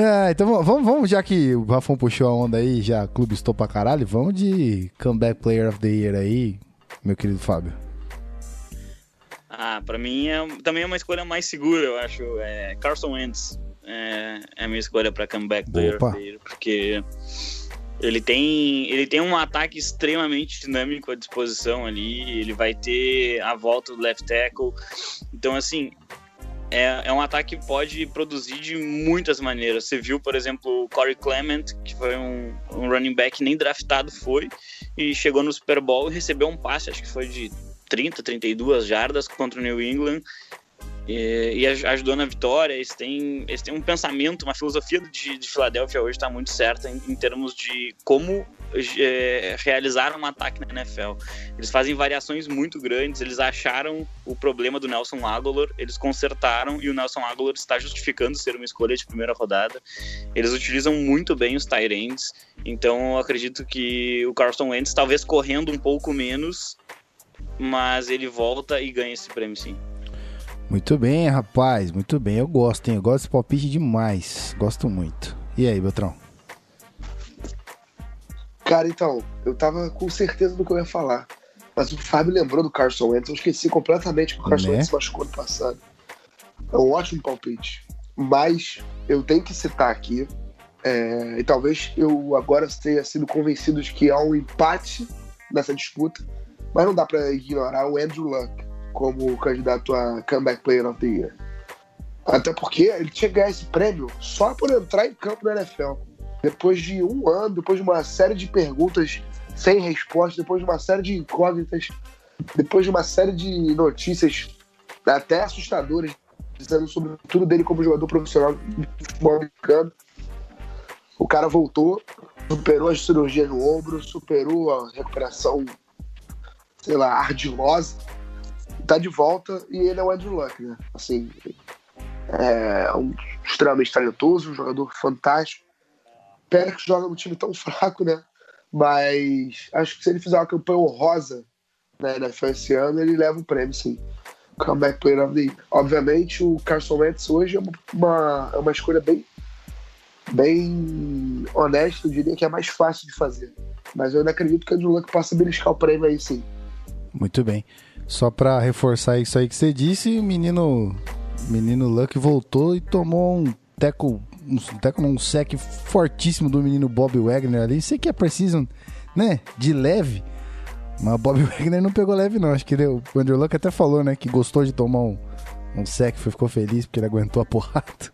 Ah, então vamos- vamos, vamos, já que o Rafão puxou a onda aí, já clube estou pra caralho, vamos de Comeback Player of the Year aí, meu querido Fábio. Ah, pra mim é, também é uma escolha mais segura, eu acho. É Carson Wentz é, é a minha escolha pra comeback player Opa. of the year, porque ele tem, ele tem um ataque extremamente dinâmico à disposição ali, ele vai ter a volta do left tackle. Então, assim, é, é um ataque que pode produzir de muitas maneiras. Você viu, por exemplo, o Corey Clement, que foi um, um running back nem draftado foi, e chegou no Super Bowl e recebeu um passe, acho que foi de 30, 32 jardas contra o New England e, e aj- ajudou na vitória. Eles têm, eles têm um pensamento, uma filosofia de, de Filadélfia hoje está muito certa em, em termos de como é, realizar um ataque na NFL. Eles fazem variações muito grandes. Eles acharam o problema do Nelson Aguilar, eles consertaram e o Nelson Aguilar está justificando ser uma escolha de primeira rodada. Eles utilizam muito bem os ends. Então eu acredito que o Carson Wentz, talvez correndo um pouco menos, mas ele volta e ganha esse prêmio sim. Muito bem, rapaz, muito bem. Eu gosto, hein? Eu gosto desse palpite demais. Gosto muito. E aí, Beltrão? Cara, então, eu tava com certeza do que eu ia falar. Mas o Fábio lembrou do Carson Wentz. Eu esqueci completamente que o Carson Né? Wentz se machucou no passado. É um ótimo palpite. Mas eu tenho que citar aqui. é, e talvez eu agora tenha sido convencido de que há um empate nessa disputa. Mas não dá pra ignorar o Andrew Luck como candidato a Comeback Player of the Year. Até porque ele tinha que ganhar esse prêmio só por entrar em campo na NFL depois de um ano, depois de uma série de perguntas sem resposta, depois de uma série de incógnitas, depois de uma série de notícias até assustadoras dizendo sobre tudo dele como jogador profissional de futebol americano, o cara voltou, superou as cirurgias no ombro, superou a recuperação, sei lá, ardilosa, tá de volta e ele é o Andrew Luck, né? Assim, é um extremamente talentoso, um jogador fantástico. Pena que joga num time tão fraco, né? Mas acho que se ele fizer uma campanha honrosa na NFL esse ano, ele leva o prêmio, sim. Comeback Player of the Year. Obviamente, o Carson Wentz hoje é uma, é uma escolha bem, bem honesta, eu diria que é mais fácil de fazer. Mas eu ainda acredito que o Andrew Luck possa beliscar o prêmio aí, sim. Muito bem. Só pra reforçar isso aí que você disse, o menino, menino Luck voltou e tomou um teco, teco, não, um sec fortíssimo do menino Bob Wagner ali. Sei que é preciso, né, de leve, mas o Bob Wagner não pegou leve não. Acho que ele, o Andrew Luck até falou, né, que gostou de tomar um, um sec, ficou feliz porque ele aguentou a porrada.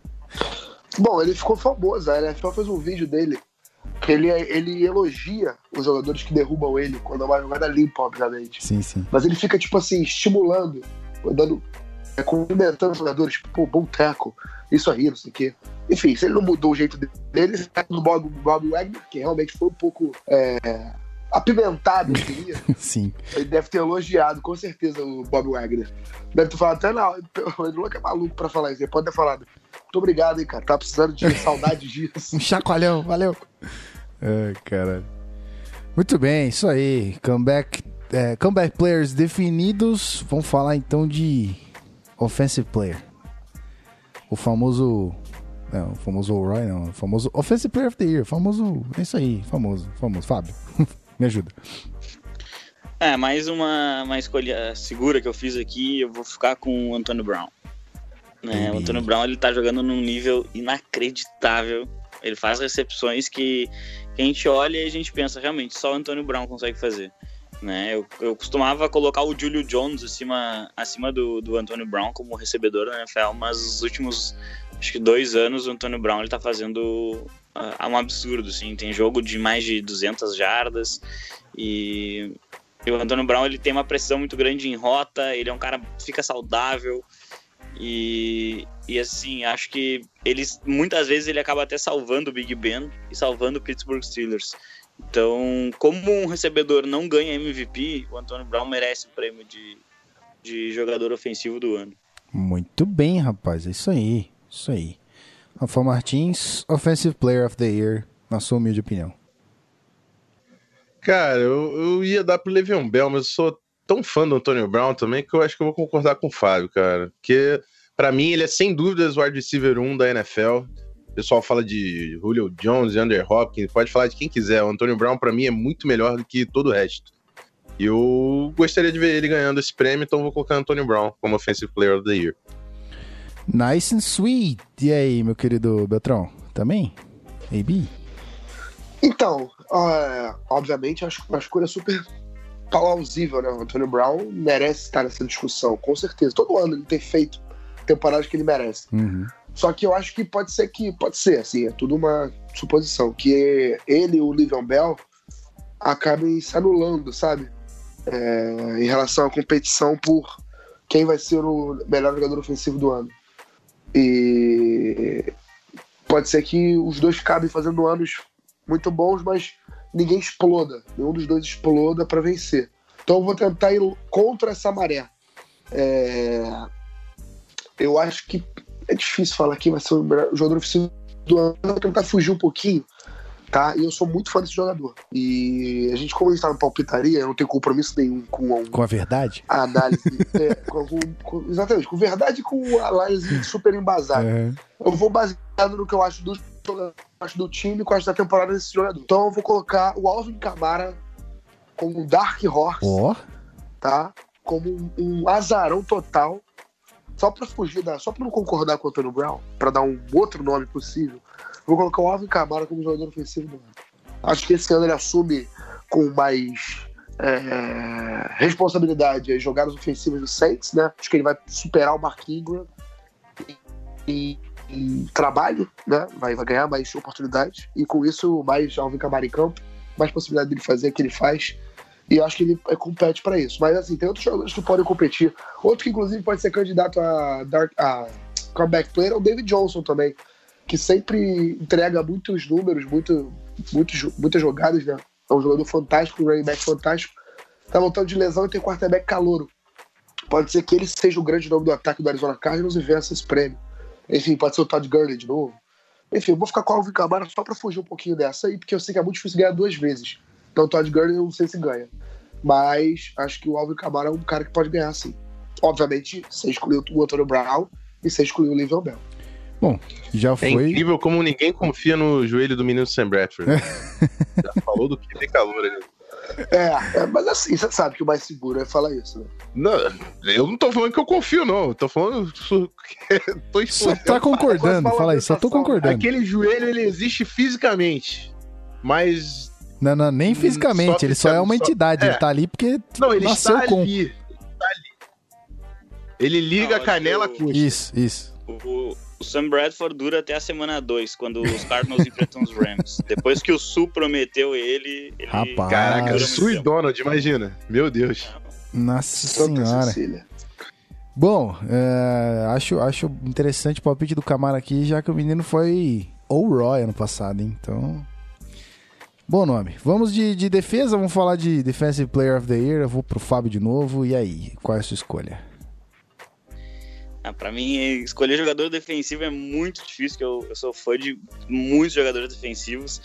Bom, ele ficou famoso. A NFL fez um vídeo dele que ele, ele elogia os jogadores que derrubam ele quando é uma jogada limpa, obviamente. Sim, sim. Mas ele fica, tipo assim, estimulando, dando, é, cumprimentando os jogadores, tipo, pô, bom teco, isso aí, não sei o quê. Enfim, se ele não mudou o jeito dele, ele tá no Bob, Bob Wagner, que realmente foi um pouco é, apimentado, eu diria, Sim. ele deve ter elogiado, com certeza, o Bob Wagner. Deve ter falado até, não, o Edluca é maluco pra falar isso, ele pode ter falado. Muito obrigado, hein, cara, tá precisando de saudade disso. Um chacoalhão, valeu. Ai, caralho. Muito bem, isso aí. Comeback, é, comeback players definidos. Vamos falar então de offensive player. O famoso. Não, o famoso Roy, não. O famoso Offensive Player of the Year. Famoso. É isso aí, famoso. Famoso. Fábio, me ajuda. É, mais uma, uma escolha segura que eu fiz aqui, eu vou ficar com o Antônio Brown. Né, o Antônio Brown ele tá jogando num nível inacreditável. Ele faz recepções que, que a gente olha e a gente pensa, realmente, só o Antônio Brown consegue fazer. Né? Eu, eu costumava colocar o Julio Jones acima, acima do, do Antônio Brown como recebedor da NFL, mas os últimos acho que dois anos o Antônio Brown ele tá fazendo uh, um absurdo, assim. Tem jogo de mais de 200 jardas e, e o Antônio Brown ele tem uma pressão muito grande em rota, ele é um cara fica saudável e, e assim, acho que eles muitas vezes ele acaba até salvando o Big Ben e salvando o Pittsburgh Steelers. Então, como um recebedor não ganha MVP, o Antônio Brown merece o prêmio de, de jogador ofensivo do ano. Muito bem, rapaz. É isso aí. Isso aí. Rafa Martins, Offensive Player of the Year, na sua humilde opinião. Cara, eu, eu ia dar pro Le'Veon Bell, mas eu sou tão fã do Antônio Brown também que eu acho que eu vou concordar com o Fábio, cara. Porque, para mim, ele é sem dúvidas o wide receiver 1 da NFL. O pessoal fala de Julio Jones, Andrew Hopkins, pode falar de quem quiser. O Antônio Brown, para mim, é muito melhor do que todo o resto. E eu gostaria de ver ele ganhando esse prêmio, então vou colocar Antônio Brown como Offensive Player of the Year. Nice and sweet. E aí, meu querido Beltrão? Também? AB? Então, uh, obviamente, acho uma escolha super plausível, né? O Antônio Brown merece estar nessa discussão, com certeza. Todo ano ele tem feito temporadas que ele merece. Uhum. Só que eu acho que pode ser que, pode ser, assim, é tudo uma suposição, que ele e o Livion Bell acabem se anulando, sabe? É, em relação à competição por quem vai ser o melhor jogador ofensivo do ano. E pode ser que os dois acabem fazendo anos muito bons, mas ninguém exploda. Nenhum dos dois exploda para vencer. Então eu vou tentar ir contra essa maré. É... Eu acho que é difícil falar quem vai ser o jogador ofensivo do ano. Vou tentar fugir um pouquinho tá? E eu sou muito fã desse jogador. E a gente, como a gente tá no palpitaria, eu não tenho compromisso nenhum com a, com a verdade? A análise. é, com, com, exatamente, com verdade e com a análise super embasada. Uhum. Eu vou baseado no que eu acho do, acho do time e que eu acho da temporada desse jogador. Então eu vou colocar o Alvin Camara como um Dark Horse. Oh. Tá? Como um, um azarão total só para fugir da, só para não concordar com o Antônio Brown, para dar um outro nome possível, vou colocar o Alvin Kamara como jogador ofensivo do ano. Acho que esse ano ele assume com mais é, responsabilidade as jogadas ofensivas do Saints, né? Acho que ele vai superar o Mark Ingram em, trabalho, né? Vai, vai ganhar mais oportunidades e com isso mais Alvin Kamara em campo, mais possibilidade dele fazer o que ele faz. E acho que ele é, compete para isso. Mas assim, tem outros jogadores que podem competir. Outro que inclusive pode ser candidato a, dark, a comeback player é o David Johnson também que sempre entrega muitos números, muito, muitos, muitas jogadas, né? É um jogador fantástico, um running back fantástico. Tá voltando de lesão e tem quarterback calouro. Pode ser que ele seja o grande nome do ataque do Arizona Cardinals e vença esse prêmio. Enfim, pode ser o Todd Gurley de novo. Enfim, eu vou ficar com o Alvin Kamara só pra fugir um pouquinho dessa aí, porque eu sei que é muito difícil ganhar duas vezes. Então o Todd Gurley eu não sei se ganha. Mas acho que o Alvin Kamara é um cara que pode ganhar sim. Obviamente, você excluiu o Antônio Brown e você excluiu o Livion Bell. Bom, já é foi. É incrível como ninguém confia no joelho do menino Sam Bradford. já falou do que tem calor ali. É, é, mas assim, você sabe que o mais seguro é falar isso, né? Não, eu não tô falando que eu confio, não. Eu tô falando. tô Só tá concordando, fala aí, só tô concordando. Aquele joelho, ele existe fisicamente, mas. Não, não, nem fisicamente, só ele só é uma entidade, só... é. ele tá ali porque. Não, ele nasceu está com. ali. Ele, tá ali. ele liga não, a canela com. Isso, isso. O, o Sam Bradford dura até a semana 2, quando os Cardinals enfrentam os Rams. Depois que o Su prometeu ele. ele Rapaz. Caraca, Su e Donald, imagina. Meu Deus. Nossa senhora. Bom, é, acho, acho interessante o palpite do Camara aqui, já que o menino foi ou Roy ano passado, hein? Então. Bom nome. Vamos de, de defesa, vamos falar de Defensive Player of the Year. Eu vou pro Fábio de novo. E aí, qual é a sua escolha? Ah, para mim, escolher jogador defensivo é muito difícil, porque eu, eu sou fã de muitos jogadores defensivos.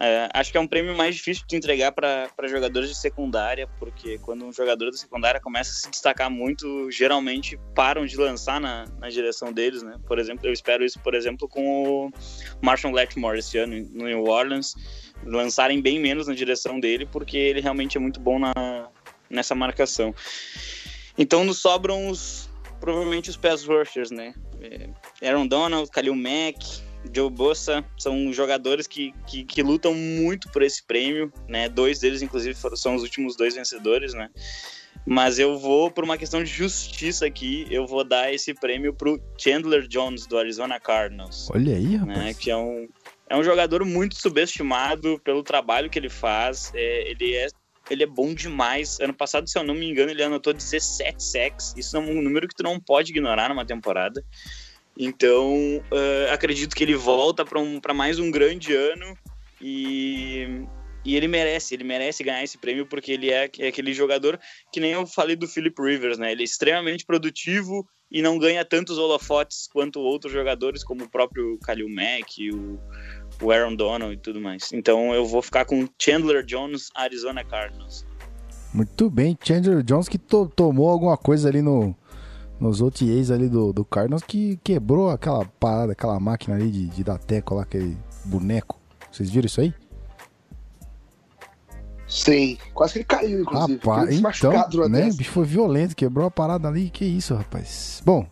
Uh, acho que é um prêmio mais difícil de entregar para jogadores de secundária, porque quando um jogador da secundária começa a se destacar muito, geralmente param de lançar na, na direção deles, né? Por exemplo, eu espero isso, por exemplo, com o Marshall Letmore esse ano no New Orleans, lançarem bem menos na direção dele, porque ele realmente é muito bom na, nessa marcação. Então nos sobram os, provavelmente os pass rushers, né? É, Aaron Donald, Khalil Mack, Joe Bossa são jogadores que, que, que, lutam muito por esse prêmio, né? Dois deles, inclusive, foram, são os últimos dois vencedores, né? Mas eu vou, por uma questão de justiça aqui, eu vou dar esse prêmio pro Chandler Jones, do Arizona Cardinals. Olha aí, Né, rapaz. que é um, é um jogador muito subestimado pelo trabalho que ele faz. É, ele, é, ele é bom demais. Ano passado, se eu não me engano, ele anotou 17 sacks. Isso é um número que tu não pode ignorar numa temporada. Então, eh, acredito que ele volta para um, mais um grande ano e, e ele merece, ele merece ganhar esse prêmio porque ele é, é aquele jogador que nem eu falei do Philip Rivers, né? Ele é extremamente produtivo e não ganha tantos holofotes quanto outros jogadores, como o próprio Khalil Mack, o, o Aaron Donald e tudo mais. Então eu vou ficar com Chandler Jones, Arizona Cardinals. Muito bem, Chandler Jones que to- tomou alguma coisa ali no, nos OTAs ali do, do Cardinals que quebrou aquela parada, aquela máquina ali de, de dar teco lá, aquele boneco. Vocês viram isso aí? Sim, quase que ele caiu, inclusive. Rapaz, então, né? Bicho foi violento, quebrou a parada ali. Que isso, rapaz. Bom,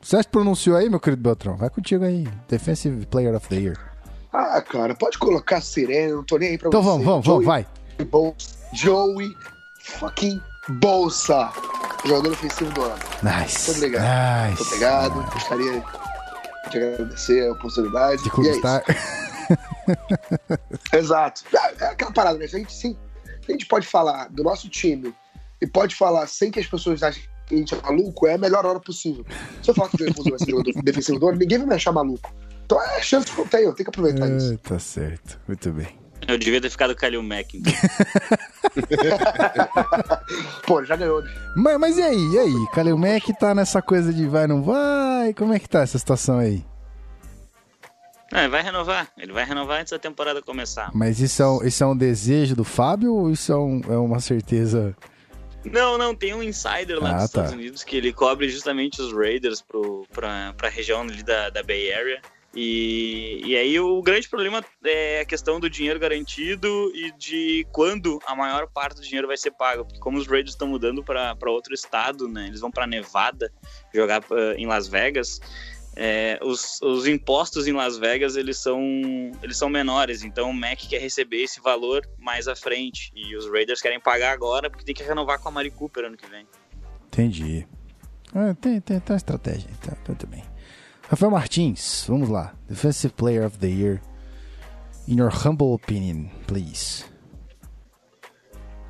você acha que pronunciou aí, meu querido Beltrão? Vai contigo aí. Defensive Player of the Year. Ah, cara, pode colocar Sirene, não tô nem aí pra Então você. vamos, vamos, vamos, Joey vai. Bolsa, Joey fucking Bolsa. Jogador ofensivo do ano. Nice. Muito obrigado. Nice. Muito obrigado. Gostaria de agradecer a oportunidade. De é conquistar. isso. Exato. É aquela parada, né? Se a gente, sim, a gente pode falar do nosso time e pode falar sem que as pessoas achem que a gente é maluco, é a melhor hora possível. Se eu falar que o Joey Bolsa vai ser jogador defensivo do ano, ninguém vai me achar maluco. Então é a chance que eu tenho, eu tenho que aproveitar isso. É, tá certo. Muito bem. Eu devia ter ficado Khalil Mack. Então. Pô, já ganhou. né? Mas, mas e aí, e aí? Kalil Mack tá nessa coisa de vai, não vai? Como é que tá essa situação aí? Não, ele vai renovar. Ele vai renovar antes da temporada começar. Mas isso é um, isso é um desejo do Fábio ou isso é, um- é uma certeza? Não, não, tem um insider lá Ah, dos tá. Estados Unidos que ele cobre justamente os Raiders pro, pra, pra região ali da, da Bay Area. E, e aí o grande problema é a questão do dinheiro garantido e de quando a maior parte do dinheiro vai ser pago. Porque como os Raiders estão mudando para outro estado, né? Eles vão para Nevada jogar eh, em Las Vegas. é, os, os impostos em Las Vegas eles são, eles são menores, então o Mac quer receber esse valor mais à frente e os Raiders querem pagar agora porque tem que renovar com a Mari Cooper ano que vem. Entendi. Ah, tem, tem, tem estratégia. Tá, muito bem. Rafael Martins, vamos lá. Defensive Player of the Year. In your humble opinion, please.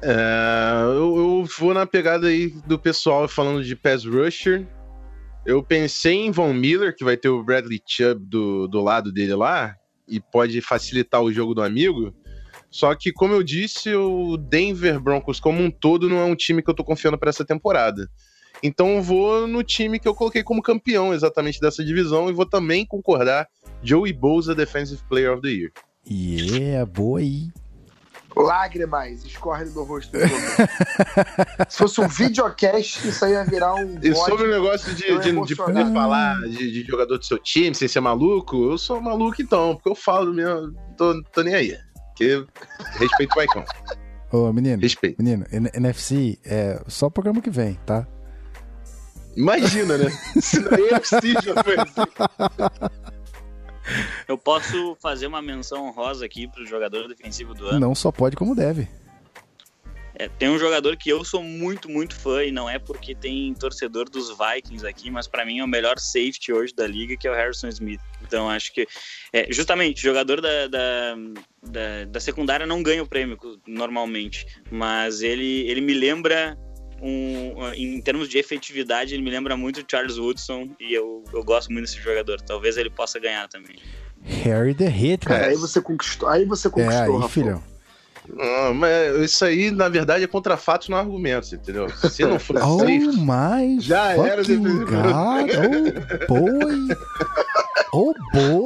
É, eu, eu vou na pegada aí do pessoal falando de pass rusher. Eu pensei em Von Miller, que vai ter o Bradley Chubb do, do lado dele lá, e pode facilitar o jogo do amigo. Só que, como eu disse, o Denver Broncos como um todo não é um time que eu tô confiando para essa temporada. Então eu vou no time que eu coloquei como campeão exatamente dessa divisão e vou também concordar Joey Bosa Defensive Player of the Year. Yeah, boa aí. Lágrimas escorrem do rosto. do. Se fosse um videocast, isso aí ia virar um. E sobre o negócio de, de, de poder falar de, de jogador do seu time, sem ser maluco, eu sou maluco então, porque eu falo mesmo, tô, tô nem aí. Porque respeito o Maicon. Ô, menino, Respeito. menino, N- NFC é só programa que vem, tá? Imagina, né? Se na UFC já foi assim. Eu posso fazer uma menção honrosa aqui pro jogador defensivo do ano. Não só pode como deve. É, tem um jogador que eu sou muito, muito fã, e não é porque tem torcedor dos Vikings aqui, mas pra mim é o melhor safety hoje da liga, que é o Harrison Smith. Então acho que, é, justamente, jogador da, da, da, da secundária não ganha o prêmio normalmente, mas ele, ele me lembra, um, em termos de efetividade, ele me lembra muito o Charles Woodson, e eu, eu gosto muito desse jogador. Talvez ele possa ganhar também. Harry the Hit, Cara, cara. aí você conquistou. Aí você É, conquistou, aí, Rafa. filhão. Não, mas isso aí, na verdade, é contra fatos, não argumentos, entendeu? Se não for Oh safe, my Já era. God. Oh boy. Oh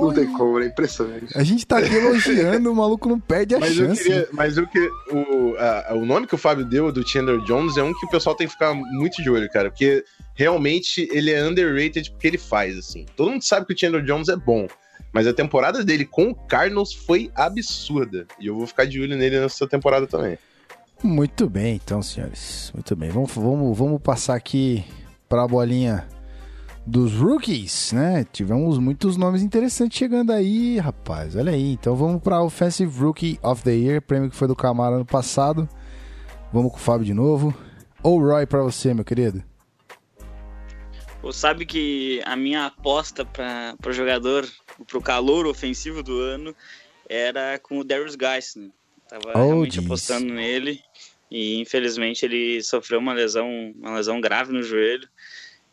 Não tem boy. como, é impressionante. A gente tá aqui elogiando, o maluco não perde a Mas eu chance. queria. Mas eu que o, a- o nome que o Fábio deu do Chandler Jones é um que o pessoal tem que ficar muito de olho, cara. Porque realmente ele é underrated porque ele faz, assim. Todo mundo sabe que o Chandler Jones é bom. Mas a temporada dele com o Cardinals foi absurda. E eu vou ficar de olho nele nessa temporada também. Muito bem, então, senhores. Muito bem. Vamos, vamos, vamos passar aqui para a bolinha dos rookies, né? Tivemos muitos nomes interessantes chegando aí, rapaz. Olha aí. Então vamos para Offensive Rookie of the Year, prêmio que foi do Camaro ano passado. Vamos com o Fábio de novo. Ou Roy pra você, meu querido? Você sabe que a minha aposta para o jogador, para o calor ofensivo do ano, era com o Darius Geisner. Tava Oh, realmente jeez. apostando nele e infelizmente ele sofreu uma lesão, uma lesão grave no joelho.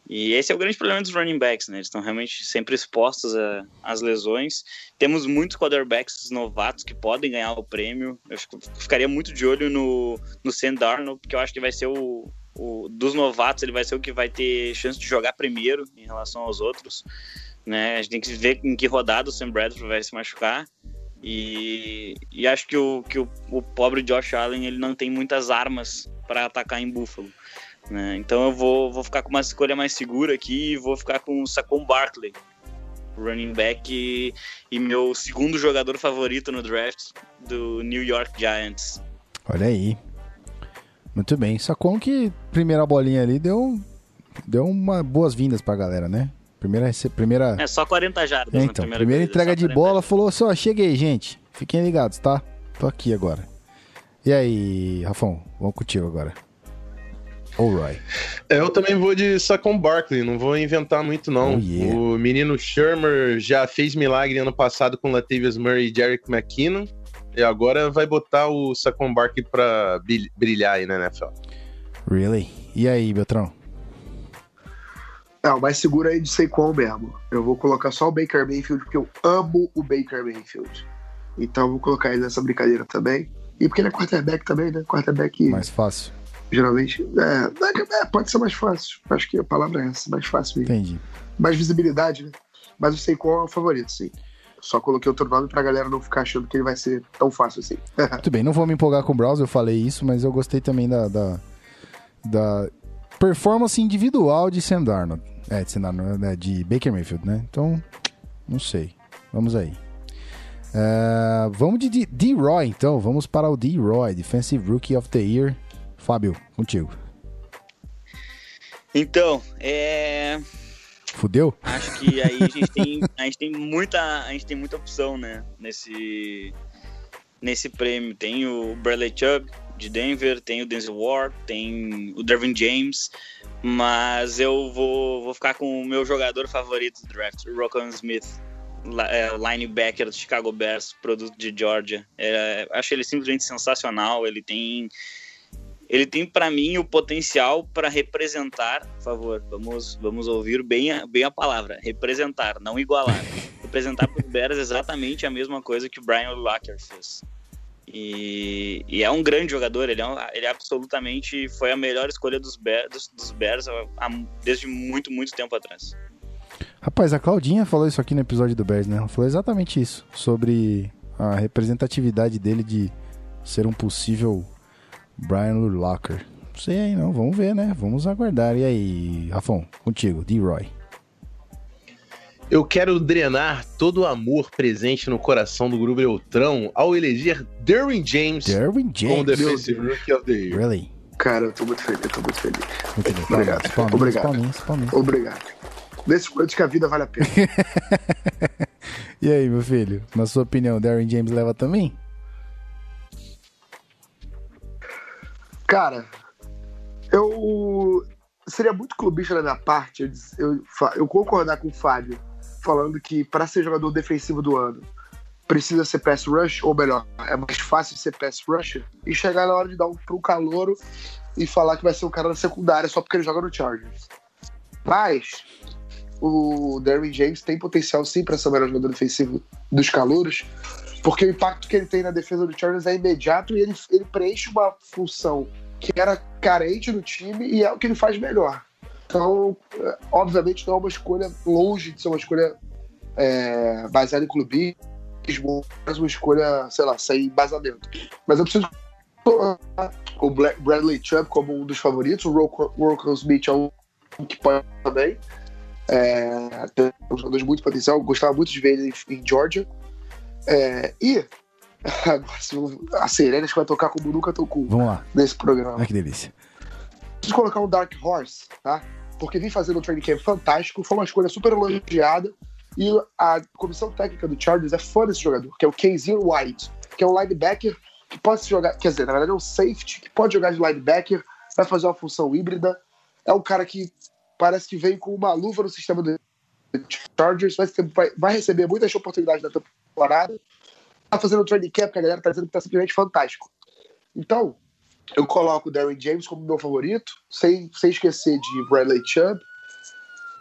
E esse é o grande problema dos running backs, né? Eles estão realmente sempre expostos às lesões. Temos muitos quarterbacks novatos que podem ganhar o prêmio. Eu fico- ficaria muito de olho no, no Sam Darnold, porque eu acho que vai ser o, o- dos novatos, ele vai ser o que vai ter chance de jogar primeiro em relação aos outros. Né? A gente tem que ver em que rodada o Sam Bradford vai se machucar. E, e acho que, o, que o, o pobre Josh Allen ele não tem muitas armas para atacar em Buffalo. né? Então eu vou, vou ficar com uma escolha mais segura aqui e vou ficar com o Saquon Barkley, running back e, e meu segundo jogador favorito no draft do New York Giants. Olha aí. Muito bem. Sacou que primeira bolinha ali deu, deu uma boas-vindas pra galera, né? Primeira, primeira, É só 40 jardas É, na então, primeira primeira corrida, entrega só de 40 bola, falou assim, ó, cheguei, gente. Fiquem ligados, tá? Tô aqui agora. E aí, Rafão, vamos contigo agora. Roy. É, Eu também vou de Saquon Barkley, não vou inventar muito não. Oh, yeah. O menino Shermer já fez milagre ano passado com Latavius Murray e Jerick McKinnon. E agora vai botar o Saquon Barkley pra brilhar aí na NFL. Really? E aí, Beltrão? É, o mais seguro aí de Saquon mesmo. Eu vou colocar só o Baker Mayfield, porque eu amo o Baker Mayfield. Então eu vou colocar ele nessa brincadeira também. E porque ele é quarterback também, né? Quarterback, Mais fácil. geralmente. É, é, pode ser mais fácil. Acho que a palavra é essa, mais fácil mesmo. Entendi. Mais visibilidade, né? Mas o Saquon é o favorito, sim. Só coloquei outro nome pra galera não ficar achando que ele vai ser tão fácil assim. Muito bem, não vou me empolgar com o Browse, eu falei isso, mas eu gostei também da, da, da performance individual de Sam Darnold. É, de né, de Baker Mayfield, né? Então, não sei. Vamos aí. É, vamos de D-Roy, então. Vamos para o D-Roy, Defensive Rookie of the Year. Fábio, contigo. Então, é, Fudeu? acho que aí a gente tem, a gente tem muita, a gente tem muita opção, né, nesse nesse prêmio. Tem o Bradley Chubb de Denver, tem o Denzel Ward, tem o Dervin James, mas eu vou, vou ficar com o meu jogador favorito do draft, o Smith, é, linebacker do Chicago Bears, produto de Georgia. É, acho ele simplesmente sensacional. Ele tem ele tem para mim o potencial para representar, por favor, vamos vamos ouvir bem a, bem a palavra, representar, não igualar. representar para os Bears exatamente a mesma coisa que o Brian Locker fez. E, e é um grande jogador, ele é, um- ele absolutamente foi a melhor escolha dos Bears, dos, dos Bears há- desde muito, muito tempo atrás. Rapaz, a Claudinha falou isso aqui no episódio do Bears, né? Ela falou exatamente isso. Sobre a representatividade dele de ser um possível Brian Urlacher. Não sei aí não, vamos ver, né? Vamos aguardar. E aí, Rafão, contigo, D-Roy. Eu quero drenar todo o amor presente no coração do Grupo Beltrão ao eleger Derwin James Derwin como James. Defensive Rookie of the Year. Really? Cara, eu tô muito feliz, eu tô muito feliz. Muito bem. Obrigado. Palminhas, Obrigado. palminhas, palminhas. Obrigado. Nesse ponto que a vida vale a pena. E aí, meu filho? Na sua opinião, Darren James leva também? Cara, eu seria muito clubista da minha parte eu, eu, eu concordar com o Fábio, falando que para ser jogador defensivo do ano precisa ser pass rush, ou melhor, é mais fácil ser pass rusher, e chegar na hora de dar um pro calouro e falar que vai ser um cara da secundária só porque ele joga no Chargers. Mas o Derwin James tem potencial sim para ser o melhor jogador defensivo dos calouros, porque o impacto que ele tem na defesa do Chargers é imediato e ele, ele preenche uma função que era carente no time e é o que ele faz melhor. Então, obviamente, não é uma escolha longe de ser uma escolha é, baseada em clubismo, mas uma escolha, sei lá, sem embasamento. Mas eu preciso colocar o Bradley Chubb como um dos favoritos, o Rocco Smith é um que pode também. É, tem um jogador de muito potencial, gostava muito de ver ele em, Georgia. É, e a Serena vai tocar como nunca tocou Vamos lá. nesse programa. Ai, que delícia. Preciso colocar um Dark Horse, tá? Porque vem fazendo um training camp fantástico, foi uma escolha super elogiada. E a comissão técnica do Chargers é fã desse jogador, que é o Casey White, que é um linebacker que pode jogar, quer dizer, na verdade é um safety que pode jogar de linebacker vai fazer uma função híbrida. É um cara que parece que vem com uma luva no sistema do Chargers, vai, vai receber muitas oportunidades na temporada. Tá fazendo o training camp, que a galera tá dizendo que tá simplesmente fantástico. Então, eu coloco o Darren James como meu favorito, sem, sem esquecer de Bradley Chubb.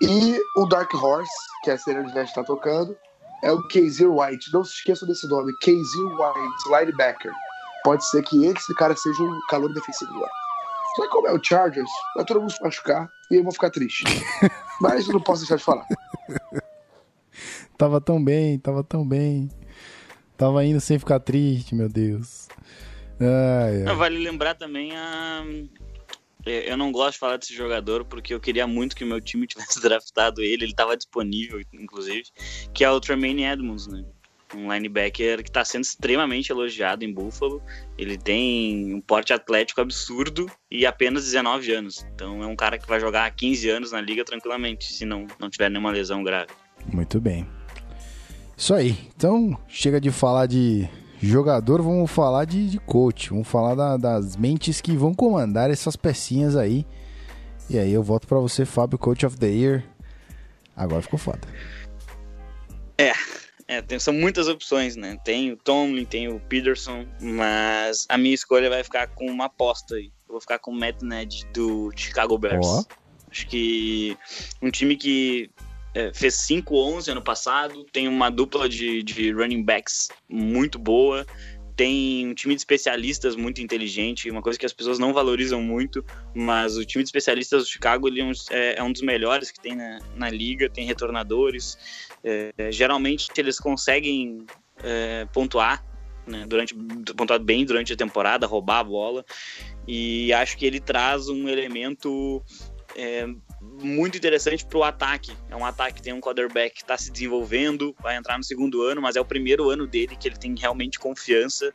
E o Dark Horse, que é a cena de está tocando, é o Casey White. Não se esqueçam desse nome, Casey White, linebacker. Pode ser que esse cara seja um calor defensivo ano. Só que como é o Chargers, vai todo mundo se machucar e eu vou ficar triste. Mas eu não posso deixar de falar. tava tão bem, tava tão bem. Tava indo sem ficar triste, meu Deus. Ai, ai. Vale lembrar também a. Eu não gosto de falar desse jogador porque eu queria muito que o meu time tivesse draftado ele, ele estava disponível, inclusive, que é o Tremaine Edmonds, né? Um linebacker que está sendo extremamente elogiado em Buffalo. Ele tem um porte atlético absurdo e apenas 19 anos. Então é um cara que vai jogar 15 anos na liga tranquilamente, se não, não tiver nenhuma lesão grave. Muito bem. Isso aí. Então, chega de falar de jogador, vamos falar de, de coach. Vamos falar da, das mentes que vão comandar essas pecinhas aí. E aí eu volto para você, Fábio, Coach of the Year. Agora ficou foda. É, é tem, são muitas opções, né? Tem o Tomlin, tem o Peterson, mas a minha escolha vai ficar com uma aposta aí. Eu vou ficar com o Matt Ned do Chicago Bears. Oh. Acho que um time que é, fez 5-11 ano passado, tem uma dupla de, de running backs muito boa, tem um time de especialistas muito inteligente, uma coisa que as pessoas não valorizam muito, mas o time de especialistas do Chicago ele é, um, é, é dos melhores que tem na, na liga, tem retornadores, é, geralmente eles conseguem é, pontuar, né, durante, pontuar bem durante a temporada, roubar a bola, e acho que ele traz um elemento é, muito interessante para o ataque. É um ataque que tem um quarterback que está se desenvolvendo, vai entrar no segundo ano, mas é o primeiro ano dele que ele tem realmente confiança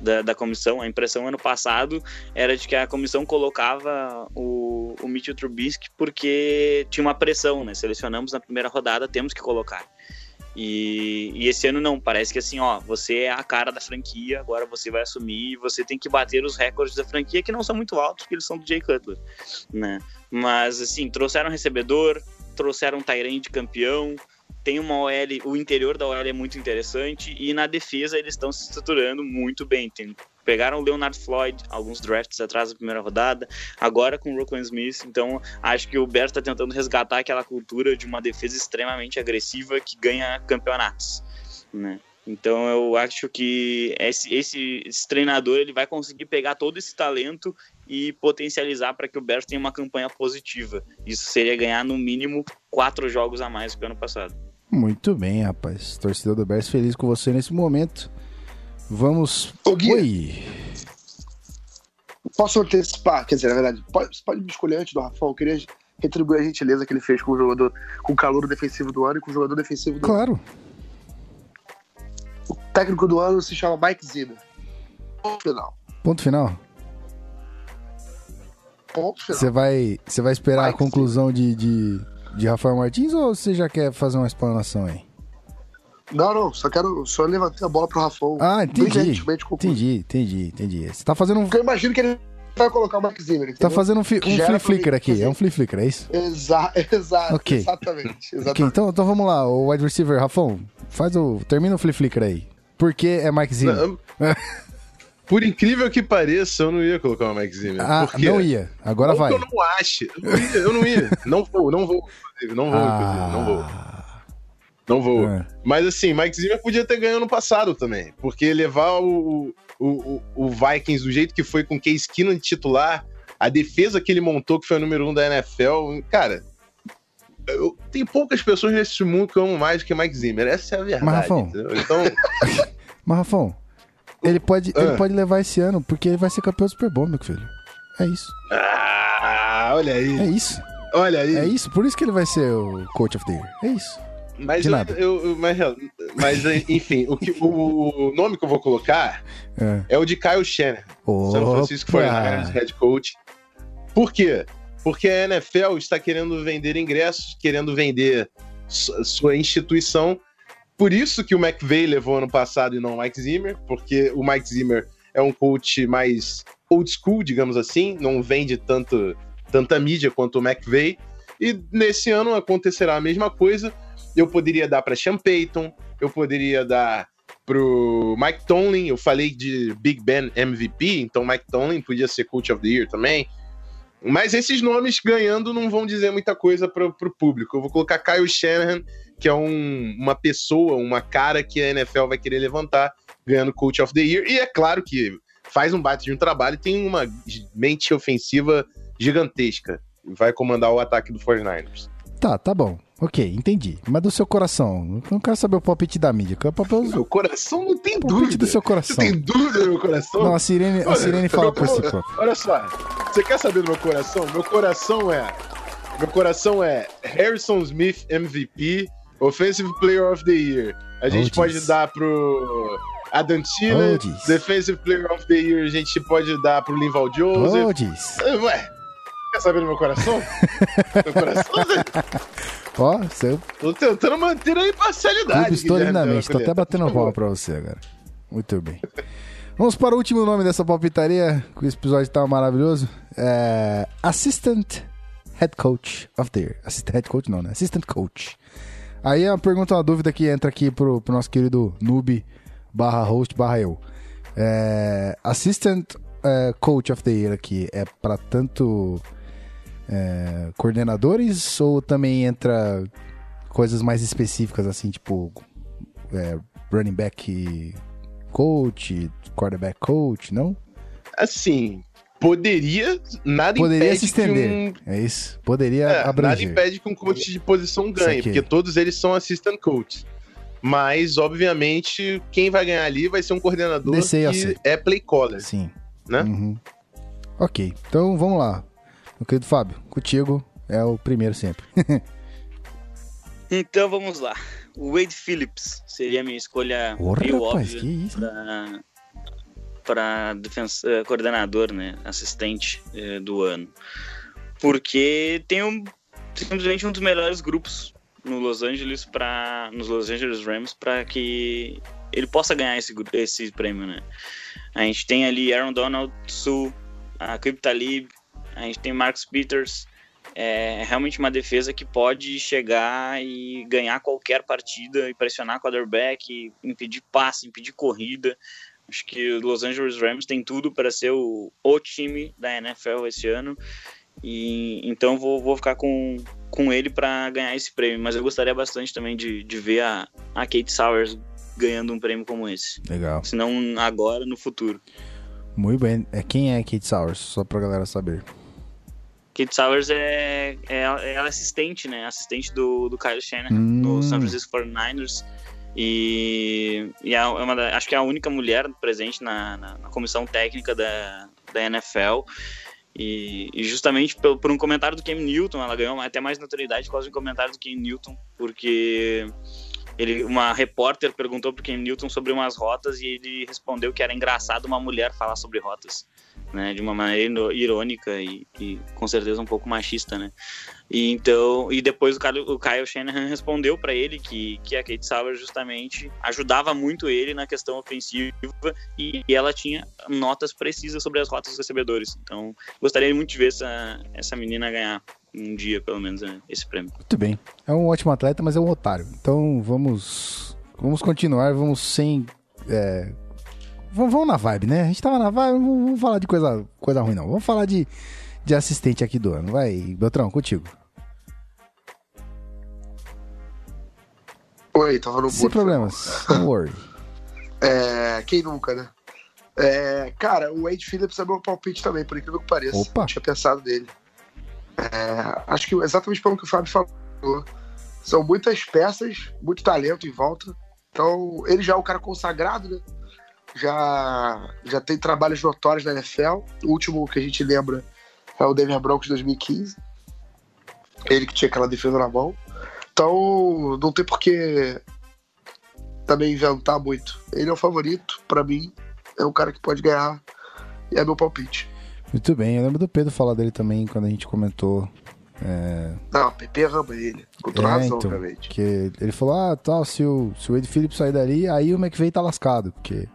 da, da comissão. A impressão ano passado era de que a comissão colocava o, o Mitchell Trubisky porque tinha uma pressão, né? Selecionamos na primeira rodada, temos que colocar. E, e, esse ano não, parece que assim, ó, você é a cara da franquia, agora você vai assumir e você tem que bater os recordes da franquia, que não são muito altos, porque eles são do Jay Cutler, né? Mas, assim, trouxeram recebedor, trouxeram um de campeão, tem uma OL, o interior da OL é muito interessante, e na defesa eles estão se estruturando muito bem. Tem, pegaram o Leonard Floyd, alguns drafts atrás da primeira rodada, agora com o Roquan Smith, então acho que o Bears está tentando resgatar aquela cultura de uma defesa extremamente agressiva que ganha campeonatos, né? Então eu acho que esse, esse, esse, treinador ele vai conseguir pegar todo esse talento e potencializar para que o Bears tenha uma campanha positiva. Isso seria ganhar no mínimo quatro jogos a mais que o ano passado. Muito bem, rapaz. Torcedor do Bears feliz com você nesse momento. Vamos. Ô, Gui, Oi. Posso antecipar? Quer dizer, na verdade, pode, pode me escolher antes do Rafael. Eu queria retribuir a gentileza que ele fez com o jogador, com o calor defensivo do ano e com o jogador defensivo do claro. ano. Claro. O técnico do ano se chama Mike Zimmer. Ponto final. Ponto final? Ponto final. Você vai, você vai esperar Mike a conclusão de, de, de Rafael Martins ou você já quer fazer uma explanação aí? Não, não, só quero. Só levantei a bola pro Rafael. Ah, entendi. Entendi, entendi, entendi. Você tá fazendo um. Porque eu imagino que ele vai colocar o Max Zimmer. Entendeu? Tá fazendo um, fi... um flip flicker aqui. É um flip flicker, é isso? Exa exato, okay. exatamente. exatamente. Okay, então, então vamos lá, o wide receiver, Rafão, faz o. Termina o flip flicker aí. Por que é Mike Zimmer? Por incrível que pareça, eu não ia colocar o Mike Zimmer. Ah, porque... não ia. Agora não vai. eu não acho. Eu não ia. Eu não, ia. não vou, não vou, Não vou, ah... não vou. Não vou. É. Mas assim, Mike Zimmer podia ter ganho no passado também. Porque levar o, o, o, Vikings do jeito que foi com Case Keenum de titular, a defesa que ele montou, que foi o número um da NFL, cara. Eu, tem poucas pessoas nesse mundo que eu amo mais do que Mike Zimmer. Essa é a verdade. Mas, Rafão, então... Mas, Rafão ele pode, ah. ele pode levar esse ano, porque ele vai ser campeão do Super Bowl, meu filho. É isso. Ah, olha aí. É isso. Olha aí. É isso, por isso que ele vai ser o Coach of the Year. É isso. Mas, eu, eu, mas, mas, enfim, o, que, o nome que eu vou colocar é, é o de Kyle Shannon. São Francisco 49ers, head coach. Por quê? Porque a NFL está querendo vender ingressos, querendo vender sua instituição. Por isso que o McVay levou ano passado e não o Mike Zimmer, porque o Mike Zimmer é um coach mais old school, digamos assim, não vende tanto, tanta mídia quanto o McVeigh. E nesse ano acontecerá a mesma coisa. Eu poderia dar para Sean Payton, eu poderia dar pro Mike Tomlin, eu falei de Big Ben MVP, então Mike Tomlin podia ser Coach of the Year também. Mas esses nomes ganhando não vão dizer muita coisa pro, pro público. Eu vou colocar Kyle Shanahan, que é um, uma pessoa, uma cara que a NFL vai querer levantar, ganhando Coach of the Year. E é claro que faz um bate de um trabalho e tem uma mente ofensiva gigantesca. Vai comandar o ataque do 49ers. Tá, tá bom. Ok, entendi. Mas do seu coração, não quero saber o palpite da mídia. O palpite, Meu coração não tem palpite dúvida. do seu Você coração. tem dúvida no meu coração? Não, a Sirene, a Olha, Sirene fala meu- por si. Olha só, você quer saber do meu coração? Meu coração é. Meu coração é Harrison Smith MVP, Offensive Player of the Year. A gente Oh, pode dar pro Adam Thielen, Oh. Defensive Player of the Year, a gente pode dar pro Linval Joseph. Oh, diz. Ué, quer saber do meu coração? meu coração? Ó, seu Tô tentando manter a imparcialidade. estou lindamente. Tô até batendo palma pra você agora. Muito bem. Vamos para o último nome dessa palpitaria, que esse episódio tá maravilhoso. É... Assistant Head Coach of the Year. Assistant Head Coach não, né? Assistant Coach. Aí é uma pergunta, uma dúvida que entra aqui pro, pro nosso querido noob barra host barra eu. É... Assistant é, Coach of the Year aqui é para tanto é, coordenadores ou também entra coisas mais específicas assim, tipo é, running back coach, quarterback coach, não? Assim, poderia, nada Poderia impede se estender. que um É isso. Poderia É, nada abranger. impede que um coach de posição ganhe, porque todos eles são assistant coaches. Mas, obviamente, quem vai ganhar ali vai ser um coordenador que é play caller, Sim. né? Uhum. Ok, então vamos lá. Meu querido Fábio, contigo é o primeiro sempre. Então vamos lá. O Wade Phillips seria a minha escolha Porra, meio rapaz, óbvia que isso? para para defensa, eh, coordenador, né, assistente eh, do ano, porque tem um, simplesmente um dos melhores grupos no Los Angeles para nos Los Angeles Rams para que ele possa ganhar esse esse prêmio, né? A gente tem ali Aaron Donald, Sue, a Kip Talib, a gente tem Marcus Peters, é realmente uma defesa que pode chegar e ganhar qualquer partida e pressionar quarterback, impedir passe, impedir corrida. Acho que o Los Angeles Rams tem tudo para ser o, o time da NFL esse ano. E então vou, vou ficar com, com ele para ganhar esse prêmio. Mas eu gostaria bastante também de, de ver a, a Kate Sowers ganhando um prêmio como esse. Legal. Se não agora, no futuro. Muito bem. É, quem é Kate Sowers? Só pra galera saber. Kate Sowers é, é, é assistente, né? Assistente do, do Kyle Shanahan Hum. no San Francisco 49ers. E, e é uma da- acho que é a única mulher presente na, na, na comissão técnica da, da NFL. E, e justamente por, por um comentário do Cam Newton, ela ganhou até mais notoriedade por causa de um comentário do Cam Newton, porque ele, uma repórter perguntou pro Cam Newton sobre umas rotas e ele respondeu que era engraçado uma mulher falar sobre rotas, né, de uma maneira irônica e, e com certeza um pouco machista, né. E então, e depois o Kyle, o Kyle Shanahan respondeu para ele que, que a Kate Sauer justamente ajudava muito ele na questão ofensiva e, e ela tinha notas precisas sobre as rotas dos recebedores. Então, gostaria muito de ver essa, essa menina ganhar um dia, pelo menos, né, esse prêmio. Muito bem. É um ótimo atleta, mas é um otário. Então vamos. Vamos continuar, vamos sem. é, Vamos, vamos na vibe, né? A gente tava na vibe, não vamos falar de coisa, coisa ruim, não. Vamos falar de, de assistente aqui do ano. Vai, Beltrão, contigo. Oi, tava no Sem problemas. Don't worry. É, quem nunca, né? É, cara, o Wade Phillips é meu palpite também, por incrível que pareça. Opa. Não tinha pensado nele. É, acho que exatamente pelo que o Fábio falou. São muitas peças, muito talento em volta. Então, ele já é um cara consagrado, né? Já, já tem trabalhos notórios na NFL. O último que a gente lembra é o Denver Broncos de 2015. Ele que tinha aquela defesa na mão. Então, não tem por que também inventar muito. Ele é o favorito, pra mim. É um cara que pode ganhar. E é meu palpite. Muito bem. Eu lembro do Pedro falar dele também quando a gente comentou. É, Não, o PP ama ele. Com toda É, razão, então. obviamente. que ele falou: ah, tal, se o, se o Wade Phillips sair dali, aí o McVeigh tá lascado. Porque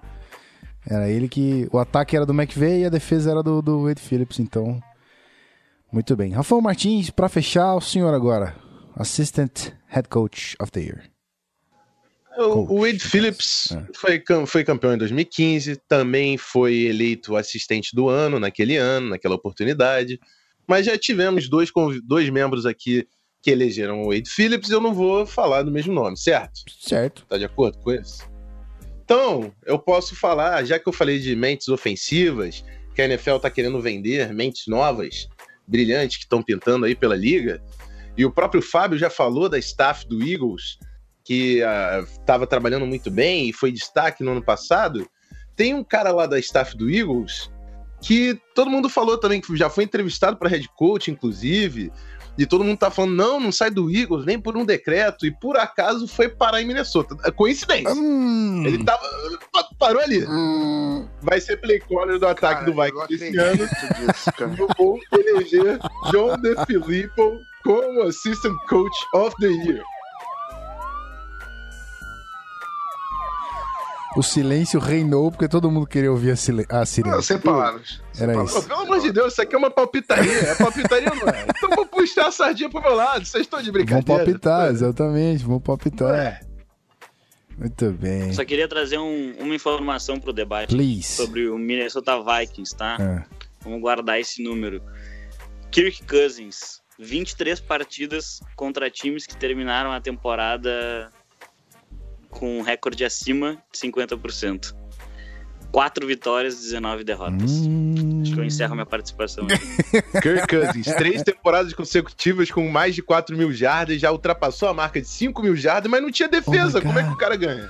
Era ele que. O ataque era do McVeigh e a defesa era do, do Wade Phillips, então. Muito bem. Rafael Martins, para fechar, o senhor agora. Assistant Head Coach of the Year. O, o Wade Phillips É. foi, foi campeão em 2015, também foi eleito assistente do ano naquele ano, naquela oportunidade. Mas já tivemos dois, dois membros aqui que elegeram o Wade Phillips, eu não vou falar do mesmo nome, certo? Certo. Tá de acordo com isso? Então, eu posso falar, já que eu falei de mentes ofensivas, que a NFL tá querendo vender, mentes novas, brilhantes, que estão pintando aí pela liga, e o próprio Fábio já falou da staff do Eagles, que estava trabalhando muito bem e foi destaque no ano passado. Tem um cara lá da staff do Eagles que todo mundo falou também, que já foi entrevistado para head coach, inclusive, e todo mundo tá falando, não, não sai do Eagles, nem por um decreto, e por acaso foi parar em Minnesota. É Coincidência. Hum, Ele tava. Parou ali. Hum, Vai ser play caller do ataque cara, do Vikings esse ano. acredito disso, cara. Eu vou eleger John DeFilippo como Assistant Coach of the Year. O silêncio reinou porque todo mundo queria ouvir a, sile- a sirene. Não, sem palavras. Sem Era palavras. Pô, pelo amor de Deus, isso aqui é uma palpitaria. É palpitaria não é? Então vou puxar a sardinha pro meu lado. Vocês estão de Vamos brincadeira. palpitar, exatamente, vamos palpitar. É. Muito bem. Só queria trazer um- uma informação pro debate Please. sobre o Minnesota Vikings, tá? É. Vamos guardar esse número. Kirk Cousins, 23 partidas contra times que terminaram a temporada com um recorde acima de 50%. 4 vitórias, 19 derrotas. Hum, Acho que eu encerro minha participação. Kirk Cousins, três temporadas consecutivas com mais de 4 mil jardas, já ultrapassou a marca de 5 mil jardas, mas não tinha defesa. Oh Como é que o cara ganha?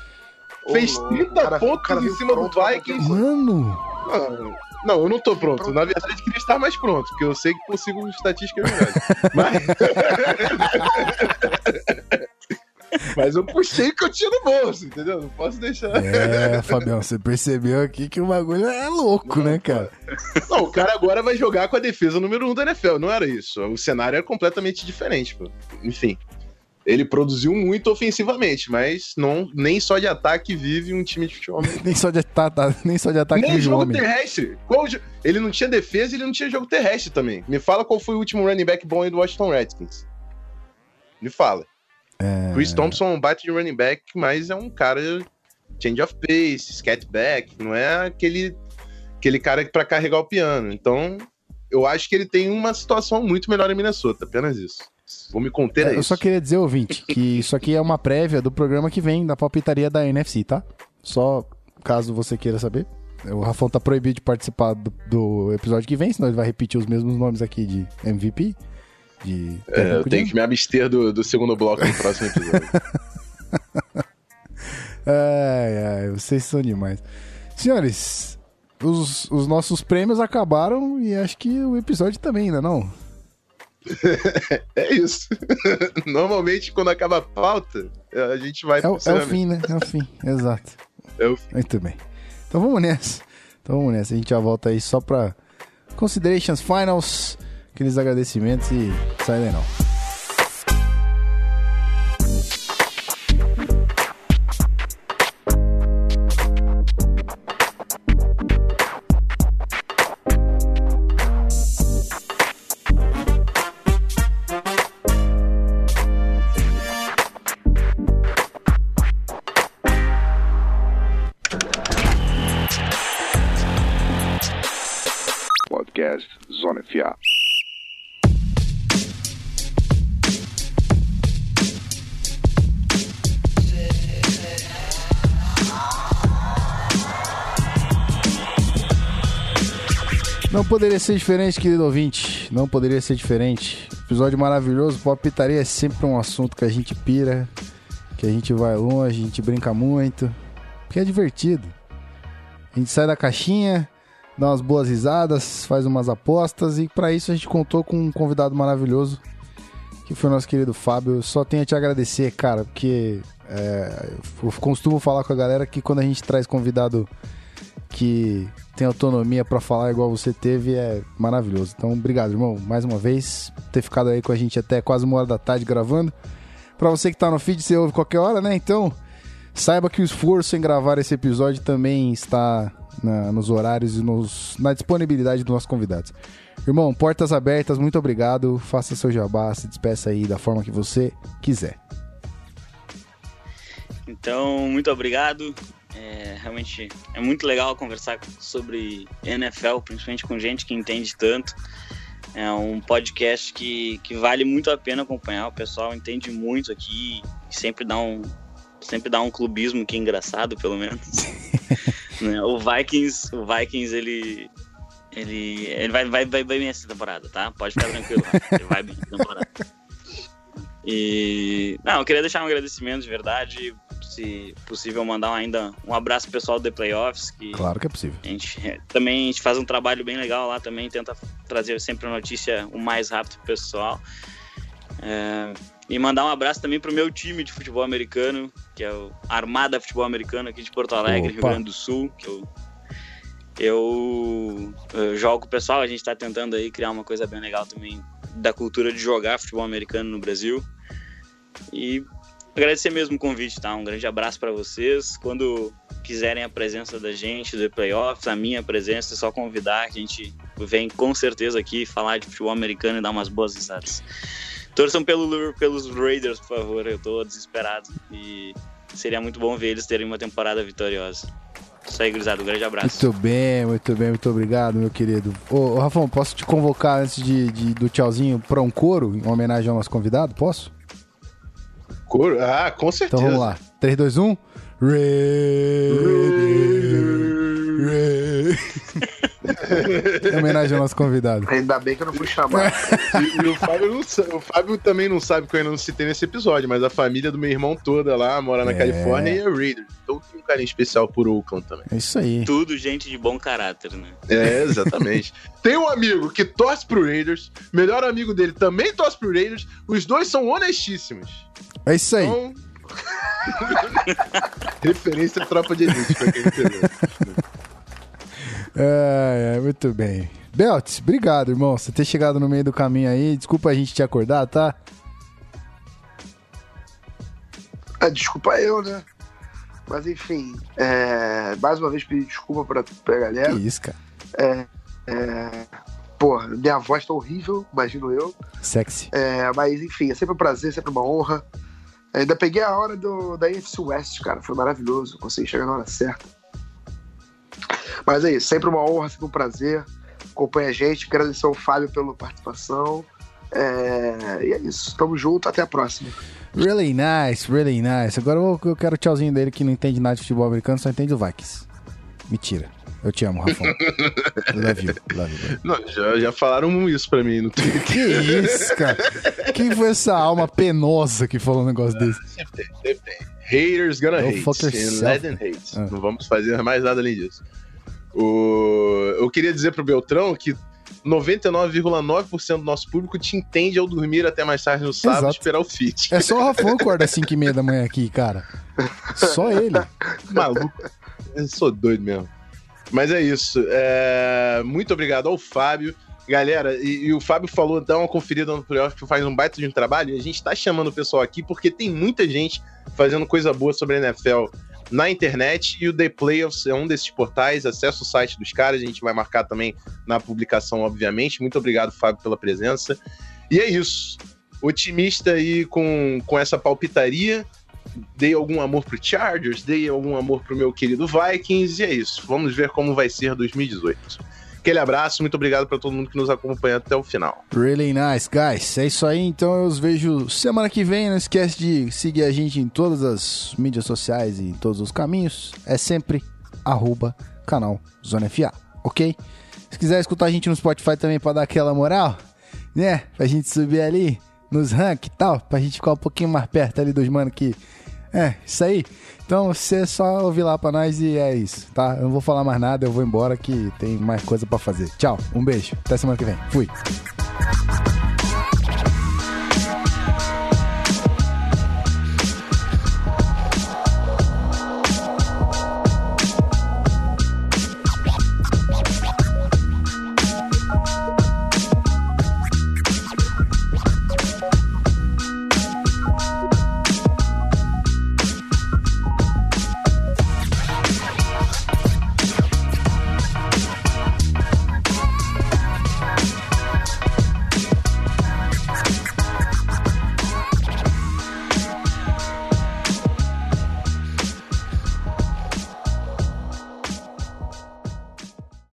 Ô, Fez louco, 30 o cara- pontos cara em cima do Vikings. coisa. Mano, Não, eu não tô pronto. Na verdade, queria estar mais pronto, porque eu sei que consigo estatísticas melhores. Mas... Mas eu puxei o que eu tinha no bolso, entendeu? Não posso deixar. é, Fabião, você percebeu aqui que o bagulho é louco, né, cara? Não, o cara agora vai jogar com a defesa número 1 um da NFL. Não era isso. O cenário era completamente diferente, pô. Enfim. Ele produziu muito ofensivamente, mas não, nem só de ataque vive um time de futebol. Nem só de, ataque, nem só de ataque Nem jogo homem. terrestre. Qual Ele não tinha defesa e ele não tinha jogo terrestre também. Me fala qual foi o último running back bom aí do Washington Redskins. Me fala. É, Chris Thompson é um bate de running back, mas é um cara change of pace, scat back, não é aquele, aquele cara pra carregar o piano. Então, eu acho que ele tem uma situação muito melhor em Minnesota, apenas isso. Vou me conter É, eu só queria dizer, ouvinte, que isso aqui é uma prévia do programa que vem, da palpitaria da NFC, tá? Só caso você queira saber. O Rafão tá proibido de participar do, do episódio que vem, senão ele vai repetir os mesmos nomes aqui de MVP. De É, eu técnico de tenho que me abster do, do segundo bloco no próximo episódio. Ai, ai, vocês são demais. Senhores, os, os nossos prêmios acabaram e acho que o episódio também, ainda não? é isso. Normalmente, quando acaba a pauta, a gente vai É, o- é o fim, né? É o fim, exato. É o fim. Muito bem. Então vamos nessa. Então vamos nessa. A gente já volta aí só pra considerations finals, aqueles agradecimentos e sai daí não. Poderia ser diferente, querido ouvinte. Não poderia ser diferente. Episódio maravilhoso. Palpitaria é sempre um assunto que a gente pira, que a gente vai longe, a gente brinca muito. Porque é divertido. A gente sai da caixinha, dá umas boas risadas, faz umas apostas e para isso a gente contou com um convidado maravilhoso, que foi o nosso querido Fábio. Só tenho a te agradecer, cara, porque é, eu costumo falar com a galera que quando a gente traz convidado que tem autonomia pra falar igual você teve é maravilhoso. Então, obrigado, irmão, mais uma vez, por ter ficado aí com a gente até quase uma hora da tarde gravando. Pra você que tá no feed, você ouve qualquer hora, né? Então, saiba que o esforço em gravar esse episódio também está na- nos horários e nos, na disponibilidade dos nossos convidados. Irmão, portas abertas, muito obrigado. Faça seu jabá, se despeça aí da forma que você quiser. Então, muito obrigado. É, realmente é muito legal conversar sobre NFL, principalmente com gente que entende tanto. É um podcast que, que vale muito a pena acompanhar. O pessoal entende muito aqui e sempre dá um, sempre dá um clubismo que é engraçado, pelo menos. Né, o Vikings, o Vikings ele ele, ele vai, vai, vai bem essa temporada, tá? Pode ficar tranquilo. Ele vai bem essa temporada. E. Não, eu queria deixar um agradecimento de verdade. Se possível, mandar ainda um abraço pessoal do The Playoffs. Que Claro que é possível. a gente é, também a gente faz um trabalho bem legal lá também, tenta trazer sempre a notícia o mais rápido pro pessoal. É, e mandar um abraço também pro meu time de futebol americano, que é o Armada Futebol Americano aqui de Porto Alegre, Rio Opa. Grande do Sul, que eu, eu, eu jogo com o pessoal, a gente tá tentando aí criar uma coisa bem legal também da cultura de jogar futebol americano no Brasil. E agradecer mesmo o convite, tá? Um grande abraço para vocês. Quando quiserem a presença da gente do playoffs, a minha presença, é só convidar, a gente vem com certeza aqui falar de futebol americano e dar umas boas risadas. Torçam pelo, pelos Raiders, por favor, eu tô desesperado e seria muito bom ver eles terem uma temporada vitoriosa. Isso aí, gurizada, um grande abraço. Muito bem, muito bem, muito obrigado, meu querido. Ô, ô Rafão, posso te convocar antes de, de- do tchauzinho pra um coro, em homenagem ao nosso convidado? Posso? Coro? Ah, com certeza. Então vamos lá. 3, 2, 1. Em homenagem ao nosso convidado. Ainda bem que eu não fui chamado. E, e o, Fábio não o Fábio também não sabe que eu ainda não citei nesse episódio, mas a família do meu irmão toda lá mora na É. Califórnia e é Raiders. Então tem um carinho especial por Oakland também. É isso aí. Tudo gente de bom caráter, né? É, exatamente. tem um amigo que torce pro Raiders, melhor amigo dele também torce pro Raiders, os dois são honestíssimos. É isso aí. Então. Referência à tropa de elite, pra quem entendeu. É, é, muito bem. Belts, obrigado, irmão. Você ter chegado no meio do caminho aí. Desculpa a gente te acordar, tá? Ah, desculpa eu, né? Mas enfim, é, mais uma vez pedir desculpa pra, pra galera. Que isso, cara. É, porra, minha voz tá horrível, imagino eu. Sexy. É, mas enfim, é sempre um prazer, sempre uma honra. Ainda peguei a hora do, da NFC West, cara. Foi maravilhoso. Consegui chegar na hora certa. Mas é isso, sempre uma honra, sempre um prazer. Acompanha a gente. Agradecer ao Fábio pela participação. É, e é isso. Tamo junto, até a próxima. Really nice, really nice. Agora eu quero o tchauzinho dele que não entende nada de futebol americano, só entende o Vikings. Mentira. Eu te amo, Rafão. love you, love you. Não, já, já falaram isso pra mim no Twitter. Que isso, cara? Quem foi essa alma penosa que falou um negócio desse? Sempre tem, sempre tem. Haters gonna Go hate. fuck and yourself. let them hate. Ah. Não vamos fazer mais nada além disso. O... Eu queria dizer pro Beltrão que 99,9% do nosso público te entende ao dormir até mais tarde no sábado Exato. e esperar o fit. É só o Rafão que acorda às 5 e meia da manhã aqui, cara. Só ele. Maluco. Eu sou doido mesmo. Mas é isso. É, Muito obrigado ao Fábio. Galera, e, e o Fábio falou, dá uma conferida no playoff que faz um baita de um trabalho. E a gente tá chamando o pessoal aqui porque tem muita gente fazendo coisa boa sobre a NFL na internet. E o The Playoffs é um desses portais. Acesse o site dos caras. A gente vai marcar também na publicação, obviamente. Muito obrigado, Fábio, pela presença. E é isso. Otimista aí com, com essa palpitaria dei algum amor pro Chargers, dei algum amor pro meu querido Vikings, e é isso. Vamos ver como vai ser 2018. Aquele abraço, muito obrigado para todo mundo que nos acompanha até o final. Really nice, guys. É isso aí, então eu os vejo semana que vem. Não esquece de seguir a gente em todas as mídias sociais e em todos os caminhos. É sempre arroba canal Zona FA, ok? Se quiser escutar a gente no Spotify também pra dar aquela moral, né? Pra gente subir ali nos rank e tal, pra gente ficar um pouquinho mais perto ali dos mano que... É, isso aí. Então você só ouvir lá pra nós e é isso, tá? Eu não vou falar mais nada, eu vou embora que tem mais coisa pra fazer. Tchau, um beijo, até semana que vem. Fui.